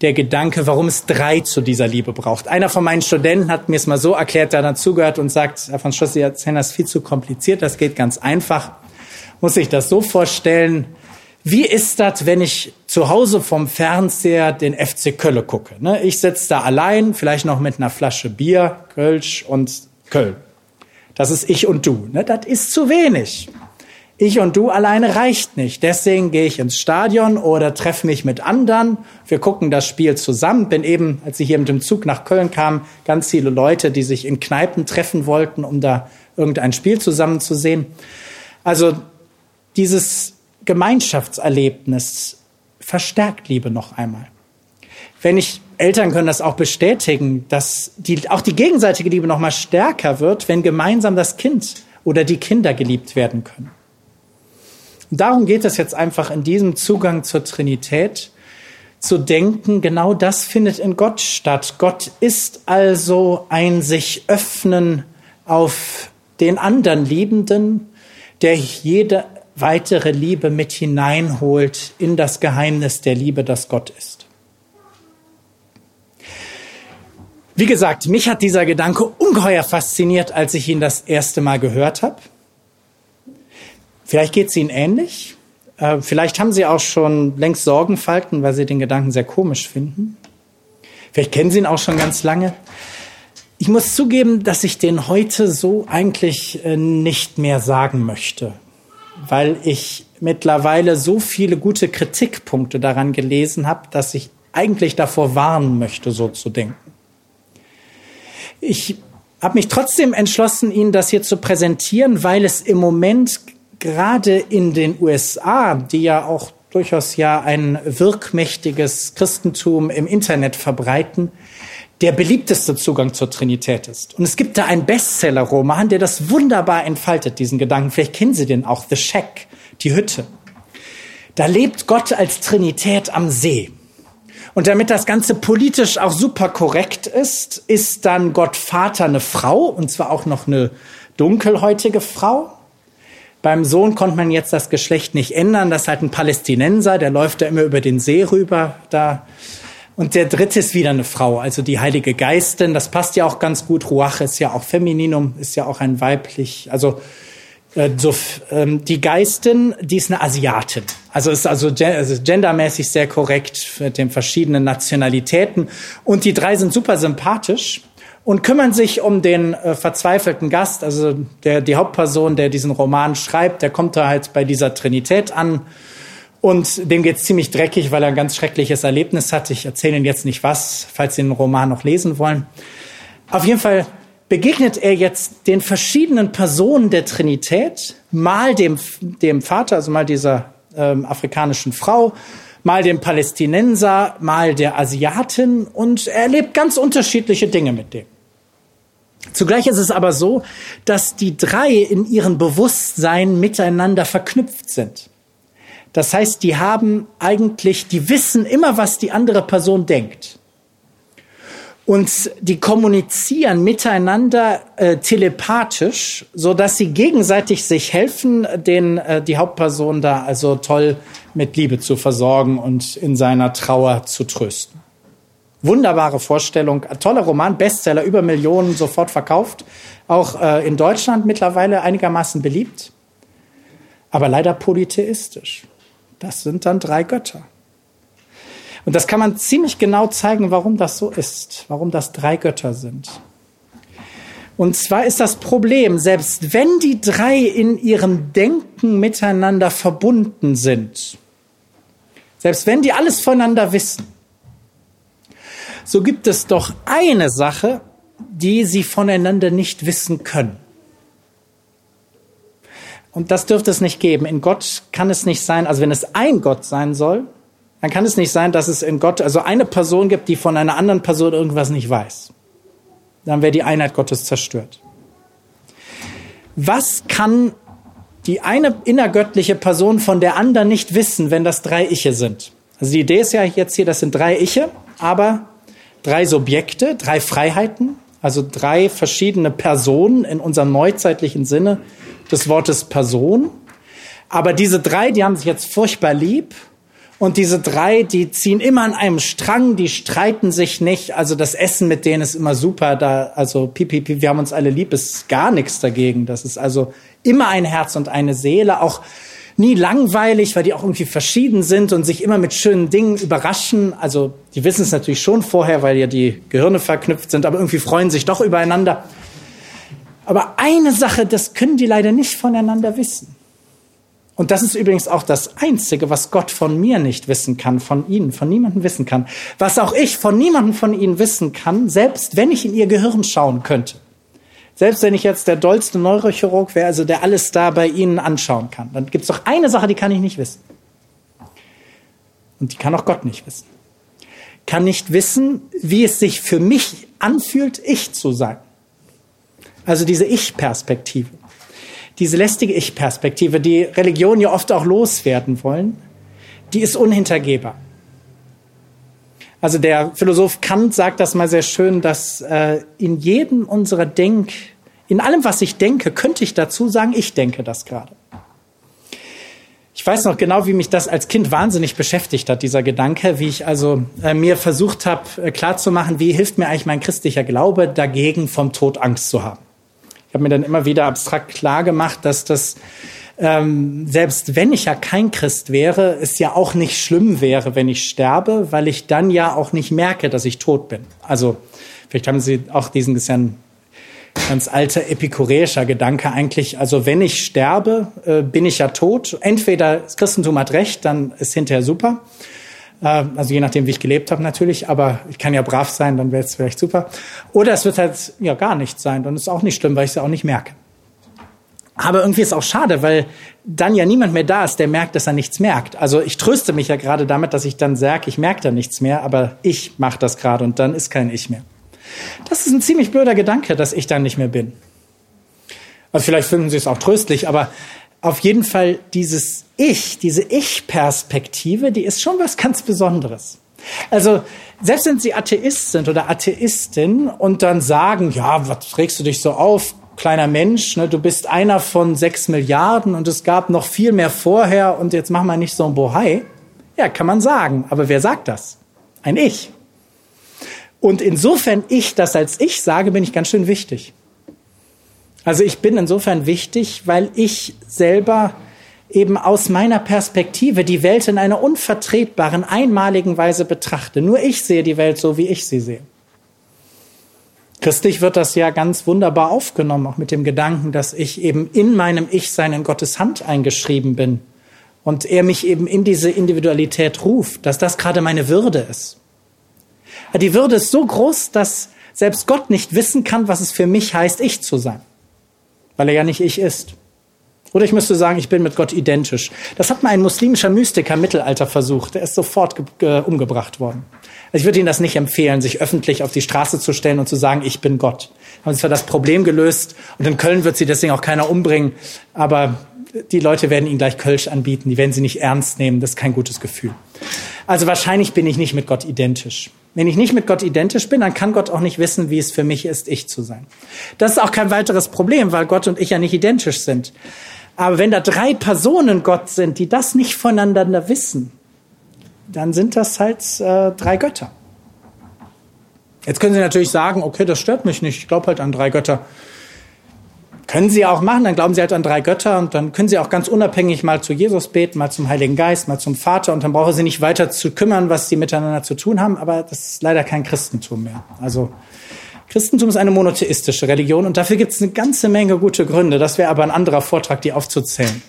der Gedanke, warum es drei zu dieser Liebe braucht. Einer von meinen Studenten hat mir es mal so erklärt, der dazugehört und sagt, Herr von erzählen das viel zu kompliziert, das geht ganz einfach. Muss ich das so vorstellen, wie ist das, wenn ich zu Hause vom Fernseher den FC Kölle gucke? Ne? Ich sitze da allein, vielleicht noch mit einer Flasche Bier, Kölsch und Köln. Das ist ich und du. Ne? Das ist zu wenig. Ich und du alleine reicht nicht. Deswegen gehe ich ins Stadion oder treffe mich mit anderen. Wir gucken das Spiel zusammen. Bin eben, als ich hier mit dem Zug nach Köln kam, ganz viele Leute, die sich in Kneipen treffen wollten, um da irgendein Spiel zusammen zu sehen. Also dieses Gemeinschaftserlebnis verstärkt Liebe noch einmal. Wenn ich Eltern können das auch bestätigen, dass die, auch die gegenseitige Liebe noch mal stärker wird, wenn gemeinsam das Kind oder die Kinder geliebt werden können. Und darum geht es jetzt einfach in diesem Zugang zur Trinität, zu denken, genau das findet in Gott statt. Gott ist also ein sich öffnen auf den anderen Liebenden, der jede weitere Liebe mit hineinholt in das Geheimnis der Liebe, das Gott ist. Wie gesagt, mich hat dieser Gedanke ungeheuer fasziniert, als ich ihn das erste Mal gehört habe. Vielleicht geht es Ihnen ähnlich. Äh, vielleicht haben Sie auch schon längst Sorgenfalten, weil Sie den Gedanken sehr komisch finden. Vielleicht kennen Sie ihn auch schon ganz lange. Ich muss zugeben, dass ich den heute so eigentlich äh, nicht mehr sagen möchte, weil ich mittlerweile so viele gute Kritikpunkte daran gelesen habe, dass ich eigentlich davor warnen möchte, so zu denken. Ich habe mich trotzdem entschlossen, Ihnen das hier zu präsentieren, weil es im Moment gerade in den USA, die ja auch durchaus ja ein wirkmächtiges Christentum im Internet verbreiten, der beliebteste Zugang zur Trinität ist. Und es gibt da einen Bestseller-Roman, der das wunderbar entfaltet, diesen Gedanken. Vielleicht kennen Sie den auch, The Shack, die Hütte. Da lebt Gott als Trinität am See. Und damit das Ganze politisch auch super korrekt ist, ist dann Gott Vater eine Frau, und zwar auch noch eine dunkelhäutige Frau. Beim Sohn konnte man jetzt das Geschlecht nicht ändern. Das ist halt ein Palästinenser, der läuft da immer über den See rüber. Da. Und der dritte ist wieder eine Frau, also die Heilige Geistin. Das passt ja auch ganz gut. Ruach ist ja auch Femininum, ist ja auch ein weiblich. Also äh, so, ähm, die Geistin, die ist eine Asiatin. Also ist also, also gendermäßig sehr korrekt mit den verschiedenen Nationalitäten. Und die drei sind super sympathisch und kümmern sich um den äh, verzweifelten Gast, also der, die Hauptperson, der diesen Roman schreibt, der kommt da halt bei dieser Trinität an und dem geht's ziemlich dreckig, weil er ein ganz schreckliches Erlebnis hat. Ich erzähle Ihnen jetzt nicht was, falls Sie den Roman noch lesen wollen. Auf jeden Fall begegnet er jetzt den verschiedenen Personen der Trinität, mal dem, dem Vater, also mal dieser ähm, afrikanischen Frau, mal dem Palästinenser, mal der Asiatin und er erlebt ganz unterschiedliche Dinge mit dem. Zugleich ist es aber so, dass die drei in ihrem Bewusstsein miteinander verknüpft sind. Das heißt, die haben eigentlich, die wissen immer, was die andere Person denkt. Und die kommunizieren miteinander äh, telepathisch, so dass sie gegenseitig sich helfen, den äh, die Hauptperson da also toll mit Liebe zu versorgen und in seiner Trauer zu trösten. Wunderbare Vorstellung, toller Roman, Bestseller, über Millionen sofort verkauft, auch äh, in Deutschland mittlerweile einigermaßen beliebt, aber leider polytheistisch. Das sind dann drei Götter. Und das kann man ziemlich genau zeigen, warum das so ist, warum das drei Götter sind. Und zwar ist das Problem, selbst wenn die drei in ihrem Denken miteinander verbunden sind, selbst wenn die alles voneinander wissen, so gibt es doch eine Sache, die sie voneinander nicht wissen können. Und das dürfte es nicht geben. In Gott kann es nicht sein, also wenn es ein Gott sein soll, dann kann es nicht sein, dass es in Gott also eine Person gibt, die von einer anderen Person irgendwas nicht weiß. Dann wäre die Einheit Gottes zerstört. Was kann die eine innergöttliche Person von der anderen nicht wissen, wenn das drei Iche sind? Also die Idee ist ja jetzt hier, das sind drei Iche, aber drei Subjekte, drei Freiheiten, also drei verschiedene Personen in unserem neuzeitlichen Sinne des Wortes Person. Aber diese drei, die haben sich jetzt furchtbar lieb und diese drei, die ziehen immer an einem Strang, die streiten sich nicht. Also das Essen mit denen ist immer super. Da, also pipi, pipi, wir haben uns alle lieb, ist gar nichts dagegen. Das ist also immer ein Herz und eine Seele. Auch nie langweilig, weil die auch irgendwie verschieden sind und sich immer mit schönen Dingen überraschen. Also die wissen es natürlich schon vorher, weil ja die Gehirne verknüpft sind, aber irgendwie freuen sich doch übereinander. Aber eine Sache, das können die leider nicht voneinander wissen. Und das ist übrigens auch das Einzige, was Gott von mir nicht wissen kann, von Ihnen, von niemandem wissen kann. Was auch ich von niemandem von Ihnen wissen kann, selbst wenn ich in Ihr Gehirn schauen könnte. Selbst wenn ich jetzt der dollste Neurochirurg wäre, also der alles da bei Ihnen anschauen kann, dann gibt es doch eine Sache, die kann ich nicht wissen. Und die kann auch Gott nicht wissen. Kann nicht wissen, wie es sich für mich anfühlt, ich zu sein. Also diese Ich-Perspektive diese lästige Ich-Perspektive, die Religionen ja oft auch loswerden wollen, die ist unhintergehbar. Also der Philosoph Kant sagt das mal sehr schön, dass äh, in jedem unserer Denk, in allem, was ich denke, könnte ich dazu sagen, ich denke das gerade. Ich weiß noch genau, wie mich das als Kind wahnsinnig beschäftigt hat, dieser Gedanke, wie ich also äh, mir versucht habe äh, klarzumachen, wie hilft mir eigentlich mein christlicher Glaube dagegen, vom Tod Angst zu haben habe mir dann immer wieder abstrakt klar gemacht, dass das ähm, selbst wenn ich ja kein Christ wäre, es ja auch nicht schlimm wäre, wenn ich sterbe, weil ich dann ja auch nicht merke, dass ich tot bin. Also vielleicht haben Sie auch diesen ist ja ein ganz alter epikureischer Gedanke eigentlich. Also wenn ich sterbe, äh, bin ich ja tot. Entweder das Christentum hat recht, dann ist hinterher super. Äh, also je nachdem, wie ich gelebt habe natürlich, aber ich kann ja brav sein, dann wäre es vielleicht super. Oder es wird halt ja gar nichts sein, dann ist auch nicht schlimm, weil ich es ja auch nicht merke. Aber irgendwie ist es auch schade, weil dann ja niemand mehr da ist, der merkt, dass er nichts merkt. Also ich tröste mich ja gerade damit, dass ich dann sage, ich merke da nichts mehr, aber ich mache das gerade und dann ist kein Ich mehr. Das ist ein ziemlich blöder Gedanke, dass ich dann nicht mehr bin. Also vielleicht finden Sie es auch tröstlich, aber auf jeden Fall dieses Ich, diese Ich-Perspektive, die ist schon was ganz Besonderes. Also selbst wenn Sie Atheist sind oder Atheistin und dann sagen, ja, was regst du dich so auf, kleiner Mensch, ne, du bist einer von sechs Milliarden und es gab noch viel mehr vorher und jetzt mach mal nicht so ein Bohai. Ja, kann man sagen, aber wer sagt das? Ein Ich. Und insofern ich das als Ich sage, bin ich ganz schön wichtig. Also ich bin insofern wichtig, weil ich selber eben aus meiner Perspektive die Welt in einer unvertretbaren, einmaligen Weise betrachte. Nur ich sehe die Welt so, wie ich sie sehe. Christlich wird das ja ganz wunderbar aufgenommen, auch mit dem Gedanken, dass ich eben in meinem Ich-Sein in Gottes Hand eingeschrieben bin und er mich eben in diese Individualität ruft, dass das gerade meine Würde ist. Die Würde ist so groß, dass selbst Gott nicht wissen kann, was es für mich heißt, ich zu sein weil er ja nicht ich ist. Oder ich müsste sagen, ich bin mit Gott identisch. Das hat mal ein muslimischer Mystiker im Mittelalter versucht. Der ist sofort umgebracht worden. Also ich würde Ihnen das nicht empfehlen, sich öffentlich auf die Straße zu stellen und zu sagen, ich bin Gott. Haben Sie zwar das Problem gelöst und in Köln wird Sie deswegen auch keiner umbringen, aber die Leute werden Ihnen gleich Kölsch anbieten, die werden Sie nicht ernst nehmen, das ist kein gutes Gefühl. Also wahrscheinlich bin ich nicht mit Gott identisch. Wenn ich nicht mit Gott identisch bin, dann kann Gott auch nicht wissen, wie es für mich ist, ich zu sein. Das ist auch kein weiteres Problem, weil Gott und ich ja nicht identisch sind. Aber wenn da drei Personen Gott sind, die das nicht voneinander wissen, dann sind das halt äh, drei Götter. Jetzt können Sie natürlich sagen, okay, das stört mich nicht, ich glaube halt an drei Götter. Können Sie auch machen, dann glauben Sie halt an drei Götter und dann können Sie auch ganz unabhängig mal zu Jesus beten, mal zum Heiligen Geist, mal zum Vater und dann brauchen Sie nicht weiter zu kümmern, was Sie miteinander zu tun haben, aber das ist leider kein Christentum mehr. Also Christentum ist eine monotheistische Religion und dafür gibt es eine ganze Menge gute Gründe. Das wäre aber ein anderer Vortrag, die aufzuzählen.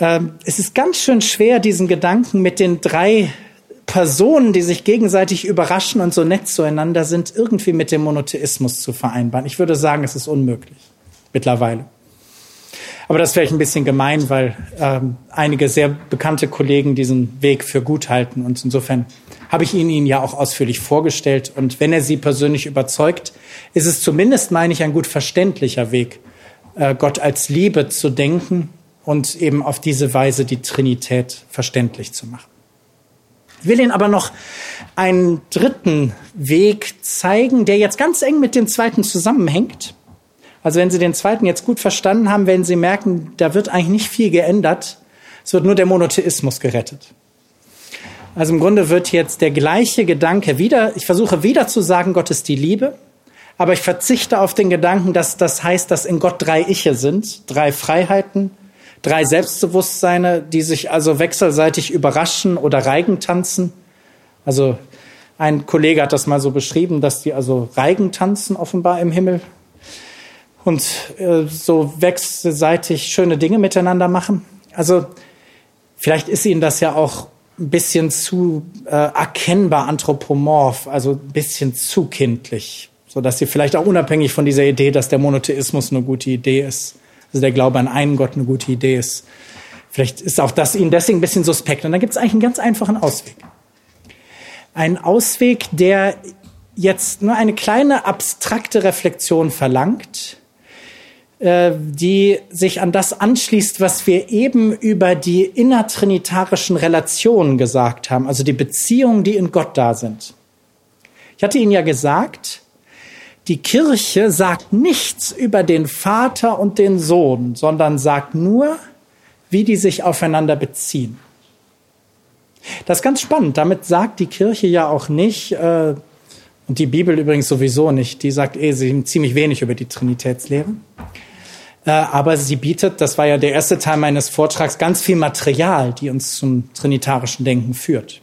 Ähm, es ist ganz schön schwer, diesen Gedanken mit den drei Personen, die sich gegenseitig überraschen und so nett zueinander sind, irgendwie mit dem Monotheismus zu vereinbaren. Ich würde sagen, es ist unmöglich mittlerweile. Aber das wäre ich ein bisschen gemein, weil ähm, einige sehr bekannte Kollegen diesen Weg für gut halten. Und insofern habe ich ihn Ihnen ja auch ausführlich vorgestellt. Und wenn er Sie persönlich überzeugt, ist es zumindest, meine ich, ein gut verständlicher Weg, äh, Gott als Liebe zu denken und eben auf diese Weise die Trinität verständlich zu machen. Ich will Ihnen aber noch einen dritten Weg zeigen, der jetzt ganz eng mit dem zweiten zusammenhängt also wenn Sie den zweiten jetzt gut verstanden haben, werden Sie merken, da wird eigentlich nicht viel geändert. Es wird nur der Monotheismus gerettet. Also im Grunde wird jetzt der gleiche Gedanke wieder, ich versuche wieder zu sagen, Gott ist die Liebe, aber ich verzichte auf den Gedanken, dass das heißt, dass in Gott drei Iche sind, drei Freiheiten, drei Selbstbewusstseine, die sich also wechselseitig überraschen oder Reigen tanzen. Also ein Kollege hat das mal so beschrieben, dass die also Reigen tanzen offenbar im Himmel und äh, so wechselseitig schöne Dinge miteinander machen. Also vielleicht ist Ihnen das ja auch ein bisschen zu äh, erkennbar anthropomorph, also ein bisschen zu kindlich, so dass Sie vielleicht auch unabhängig von dieser Idee, dass der Monotheismus eine gute Idee ist, also der Glaube an einen Gott eine gute Idee ist. Vielleicht ist auch das Ihnen deswegen ein bisschen suspekt. Und da gibt es eigentlich einen ganz einfachen Ausweg. Ein Ausweg, der jetzt nur eine kleine abstrakte Reflexion verlangt, die sich an das anschließt, was wir eben über die innertrinitarischen Relationen gesagt haben, also die Beziehungen, die in Gott da sind. Ich hatte Ihnen ja gesagt, die Kirche sagt nichts über den Vater und den Sohn, sondern sagt nur, wie die sich aufeinander beziehen. Das ist ganz spannend. Damit sagt die Kirche ja auch nicht, äh, und die Bibel übrigens sowieso nicht, die sagt eh ziemlich wenig über die Trinitätslehre. Äh, aber sie bietet, das war ja der erste Teil meines Vortrags, ganz viel Material, die uns zum trinitarischen Denken führt.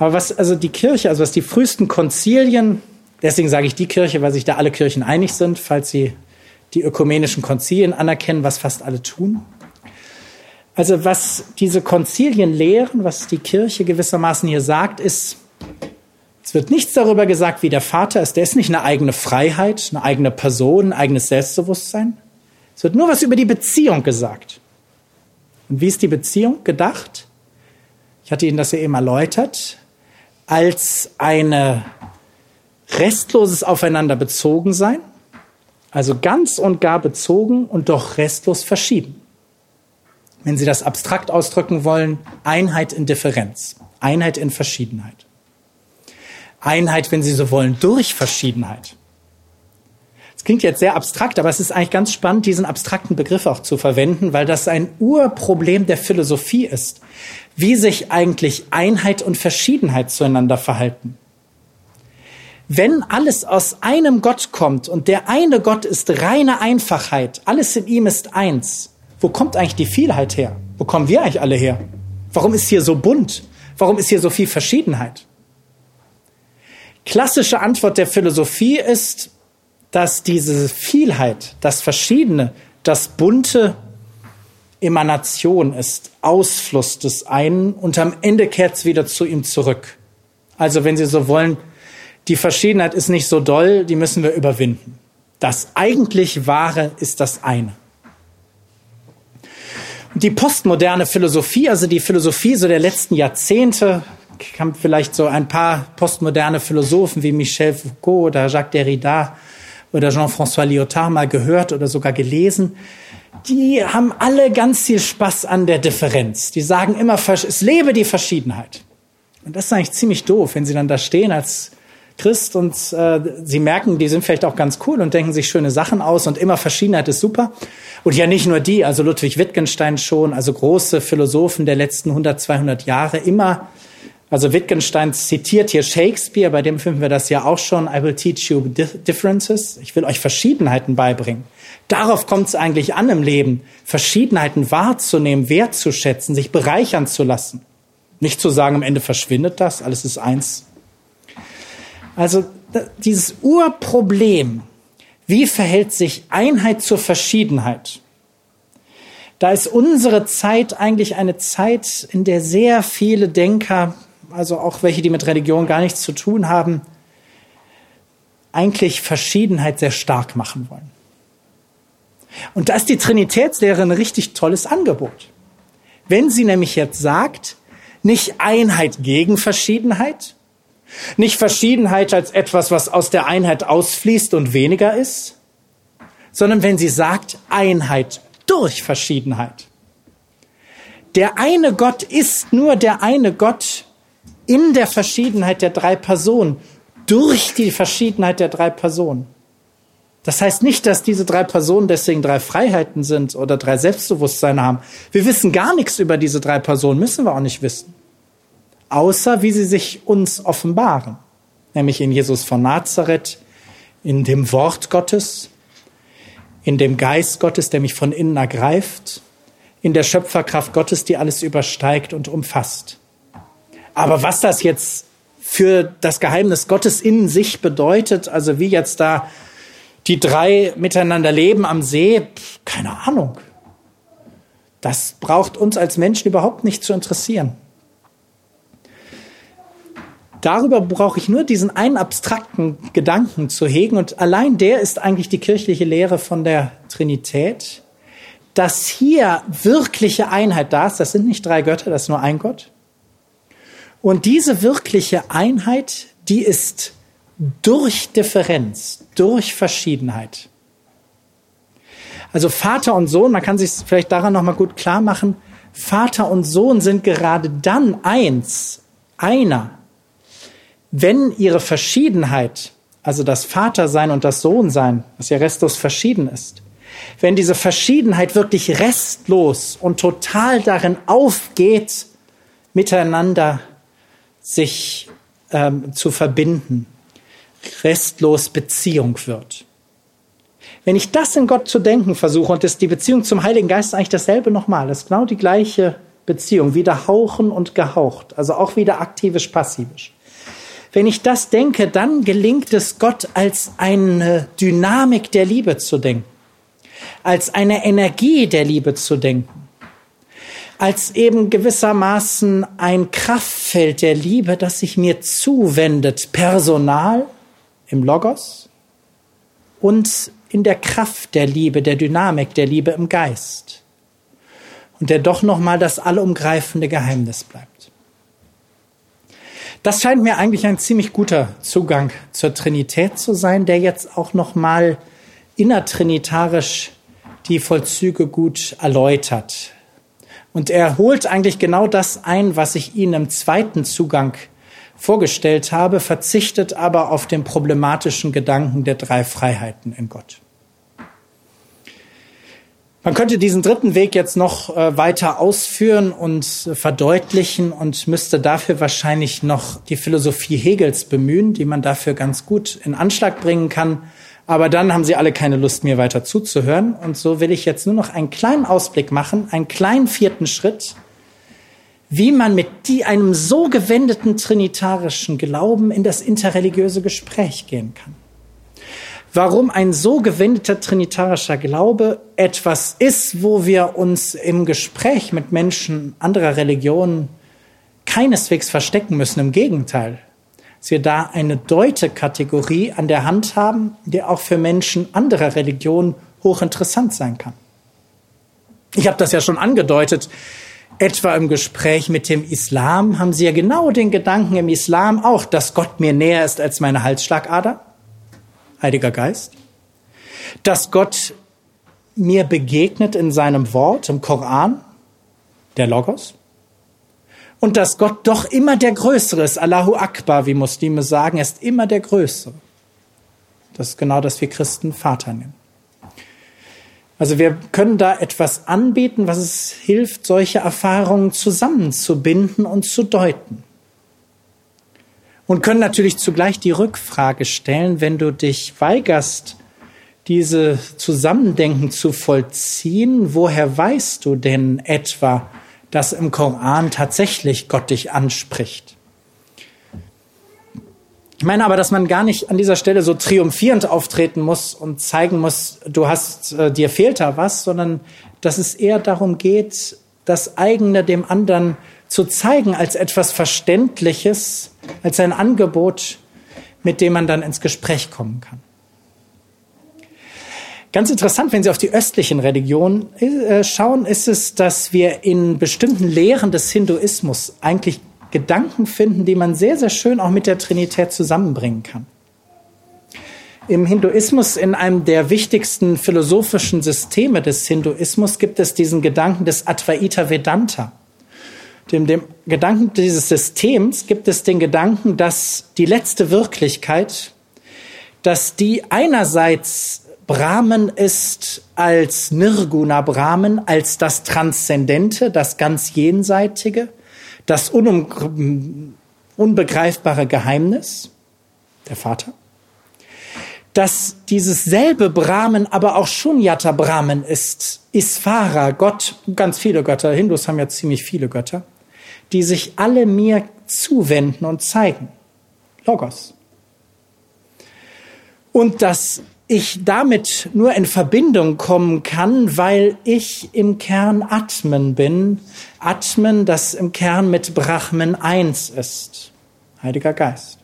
Aber was also die Kirche, also was die frühesten Konzilien, deswegen sage ich die Kirche, weil sich da alle Kirchen einig sind, falls sie die ökumenischen Konzilien anerkennen, was fast alle tun. Also was diese Konzilien lehren, was die Kirche gewissermaßen hier sagt, ist, es wird nichts darüber gesagt, wie der Vater ist. Der ist nicht eine eigene Freiheit, eine eigene Person, ein eigenes Selbstbewusstsein. Es wird nur was über die Beziehung gesagt. Und wie ist die Beziehung gedacht? Ich hatte Ihnen das ja eben erläutert, als eine restloses Aufeinander bezogen sein, also ganz und gar bezogen und doch restlos verschieden. Wenn Sie das abstrakt ausdrücken wollen, Einheit in Differenz, Einheit in Verschiedenheit. Einheit, wenn Sie so wollen, durch Verschiedenheit klingt jetzt sehr abstrakt, aber es ist eigentlich ganz spannend, diesen abstrakten Begriff auch zu verwenden, weil das ein Urproblem der Philosophie ist. Wie sich eigentlich Einheit und Verschiedenheit zueinander verhalten. Wenn alles aus einem Gott kommt und der eine Gott ist reine Einfachheit, alles in ihm ist eins, wo kommt eigentlich die Vielheit her? Wo kommen wir eigentlich alle her? Warum ist hier so bunt? Warum ist hier so viel Verschiedenheit? Klassische Antwort der Philosophie ist, dass diese Vielheit, das Verschiedene, das Bunte Emanation ist, Ausfluss des einen und am Ende kehrt es wieder zu ihm zurück. Also wenn Sie so wollen, die Verschiedenheit ist nicht so doll, die müssen wir überwinden. Das eigentlich Wahre ist das eine. Die postmoderne Philosophie, also die Philosophie so der letzten Jahrzehnte, haben vielleicht so ein paar postmoderne Philosophen wie Michel Foucault oder Jacques Derrida oder Jean-François Lyotard mal gehört oder sogar gelesen. Die haben alle ganz viel Spaß an der Differenz. Die sagen immer, es lebe die Verschiedenheit. Und das ist eigentlich ziemlich doof, wenn sie dann da stehen als Christ und äh, sie merken, die sind vielleicht auch ganz cool und denken sich schöne Sachen aus und immer Verschiedenheit ist super. Und ja, nicht nur die, also Ludwig Wittgenstein schon, also große Philosophen der letzten 100, 200 Jahre, immer also Wittgenstein zitiert hier Shakespeare, bei dem finden wir das ja auch schon. I will teach you differences. Ich will euch Verschiedenheiten beibringen. Darauf kommt es eigentlich an im Leben, Verschiedenheiten wahrzunehmen, wertzuschätzen, sich bereichern zu lassen. Nicht zu sagen, am Ende verschwindet das, alles ist eins. Also dieses Urproblem, wie verhält sich Einheit zur Verschiedenheit? Da ist unsere Zeit eigentlich eine Zeit, in der sehr viele Denker also auch welche, die mit Religion gar nichts zu tun haben, eigentlich Verschiedenheit sehr stark machen wollen. Und da ist die Trinitätslehre ein richtig tolles Angebot. Wenn sie nämlich jetzt sagt, nicht Einheit gegen Verschiedenheit, nicht Verschiedenheit als etwas, was aus der Einheit ausfließt und weniger ist, sondern wenn sie sagt Einheit durch Verschiedenheit. Der eine Gott ist nur der eine Gott, in der Verschiedenheit der drei Personen, durch die Verschiedenheit der drei Personen. Das heißt nicht, dass diese drei Personen deswegen drei Freiheiten sind oder drei Selbstbewusstsein haben. Wir wissen gar nichts über diese drei Personen, müssen wir auch nicht wissen. Außer wie sie sich uns offenbaren. Nämlich in Jesus von Nazareth, in dem Wort Gottes, in dem Geist Gottes, der mich von innen ergreift, in der Schöpferkraft Gottes, die alles übersteigt und umfasst. Aber was das jetzt für das Geheimnis Gottes in sich bedeutet, also wie jetzt da die drei miteinander leben am See, keine Ahnung. Das braucht uns als Menschen überhaupt nicht zu interessieren. Darüber brauche ich nur diesen einen abstrakten Gedanken zu hegen und allein der ist eigentlich die kirchliche Lehre von der Trinität, dass hier wirkliche Einheit da ist. Das sind nicht drei Götter, das ist nur ein Gott. Und diese wirkliche Einheit, die ist durch Differenz, durch Verschiedenheit. Also Vater und Sohn, man kann sich vielleicht daran nochmal gut klar machen, Vater und Sohn sind gerade dann eins, einer, wenn ihre Verschiedenheit, also das Vatersein und das Sohnsein, was ja restlos verschieden ist, wenn diese Verschiedenheit wirklich restlos und total darin aufgeht, miteinander sich ähm, zu verbinden, restlos Beziehung wird. Wenn ich das in Gott zu denken versuche und das, die Beziehung zum Heiligen Geist ist eigentlich dasselbe nochmal, das ist genau die gleiche Beziehung, wieder hauchen und gehaucht, also auch wieder aktivisch-passivisch. Wenn ich das denke, dann gelingt es Gott als eine Dynamik der Liebe zu denken, als eine Energie der Liebe zu denken als eben gewissermaßen ein Kraftfeld der Liebe, das sich mir zuwendet, personal im Logos und in der Kraft der Liebe, der Dynamik der Liebe im Geist. Und der doch nochmal das allumgreifende Geheimnis bleibt. Das scheint mir eigentlich ein ziemlich guter Zugang zur Trinität zu sein, der jetzt auch nochmal innertrinitarisch die Vollzüge gut erläutert. Und er holt eigentlich genau das ein, was ich Ihnen im zweiten Zugang vorgestellt habe, verzichtet aber auf den problematischen Gedanken der drei Freiheiten in Gott. Man könnte diesen dritten Weg jetzt noch äh, weiter ausführen und verdeutlichen und müsste dafür wahrscheinlich noch die Philosophie Hegels bemühen, die man dafür ganz gut in Anschlag bringen kann. Aber dann haben sie alle keine Lust, mir weiter zuzuhören. Und so will ich jetzt nur noch einen kleinen Ausblick machen, einen kleinen vierten Schritt, wie man mit die, einem so gewendeten trinitarischen Glauben in das interreligiöse Gespräch gehen kann. Warum ein so gewendeter trinitarischer Glaube etwas ist, wo wir uns im Gespräch mit Menschen anderer Religionen keineswegs verstecken müssen. Im Gegenteil dass wir da eine Deutekategorie an der Hand haben, die auch für Menschen anderer Religionen hochinteressant sein kann. Ich habe das ja schon angedeutet. Etwa im Gespräch mit dem Islam haben Sie ja genau den Gedanken im Islam auch, dass Gott mir näher ist als meine Halsschlagader, Heiliger Geist, dass Gott mir begegnet in seinem Wort, im Koran, der Logos, und dass Gott doch immer der Größere ist. Allahu Akbar, wie Muslime sagen, ist immer der Größere. Das ist genau das, wie Christen Vater nennen. Also wir können da etwas anbieten, was es hilft, solche Erfahrungen zusammenzubinden und zu deuten. Und können natürlich zugleich die Rückfrage stellen, wenn du dich weigerst, diese Zusammendenken zu vollziehen, woher weißt du denn etwa, dass im Koran tatsächlich Gott dich anspricht? Ich meine aber, dass man gar nicht an dieser Stelle so triumphierend auftreten muss und zeigen muss, du hast, äh, dir fehlt da was, sondern dass es eher darum geht, das eigene dem anderen zu zeigen als etwas Verständliches, als ein Angebot, mit dem man dann ins Gespräch kommen kann. Ganz interessant, wenn Sie auf die östlichen Religionen äh, schauen, ist es, dass wir in bestimmten Lehren des Hinduismus eigentlich Gedanken finden, die man sehr, sehr schön auch mit der Trinität zusammenbringen kann. Im Hinduismus, in einem der wichtigsten philosophischen Systeme des Hinduismus, gibt es diesen Gedanken des Advaita Vedanta. Dem, dem Gedanken dieses Systems gibt es den Gedanken, dass die letzte Wirklichkeit, dass die einerseits Brahman ist als Nirguna Brahman, als das Transzendente, das ganz Jenseitige, das unbegreifbare Geheimnis, der Vater, dass dieses selbe Brahman aber auch Shunyata Brahman ist, Isvara, Gott, ganz viele Götter, Hindus haben ja ziemlich viele Götter, die sich alle mir zuwenden und zeigen. Logos. Und dass ich damit nur in Verbindung kommen kann, weil ich im Kern Atmen bin. Atmen, das im Kern mit Brahman eins ist. Heiliger Geist.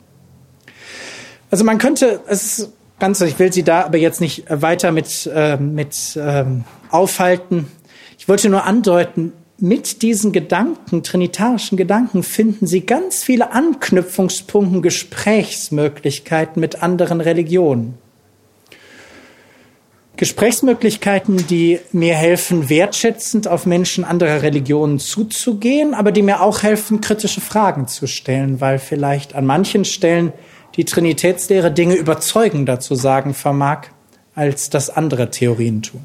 Also man könnte, es ist ganz, ich will Sie da aber jetzt nicht weiter mit, äh, mit äh, aufhalten. Ich wollte nur andeuten, mit diesen Gedanken, trinitarischen Gedanken, finden Sie ganz viele Anknüpfungspunkte, Gesprächsmöglichkeiten mit anderen Religionen. Gesprächsmöglichkeiten, die mir helfen, wertschätzend auf Menschen anderer Religionen zuzugehen, aber die mir auch helfen, kritische Fragen zu stellen, weil vielleicht an manchen Stellen die Trinitätslehre Dinge überzeugender zu sagen vermag, als das andere Theorien tun.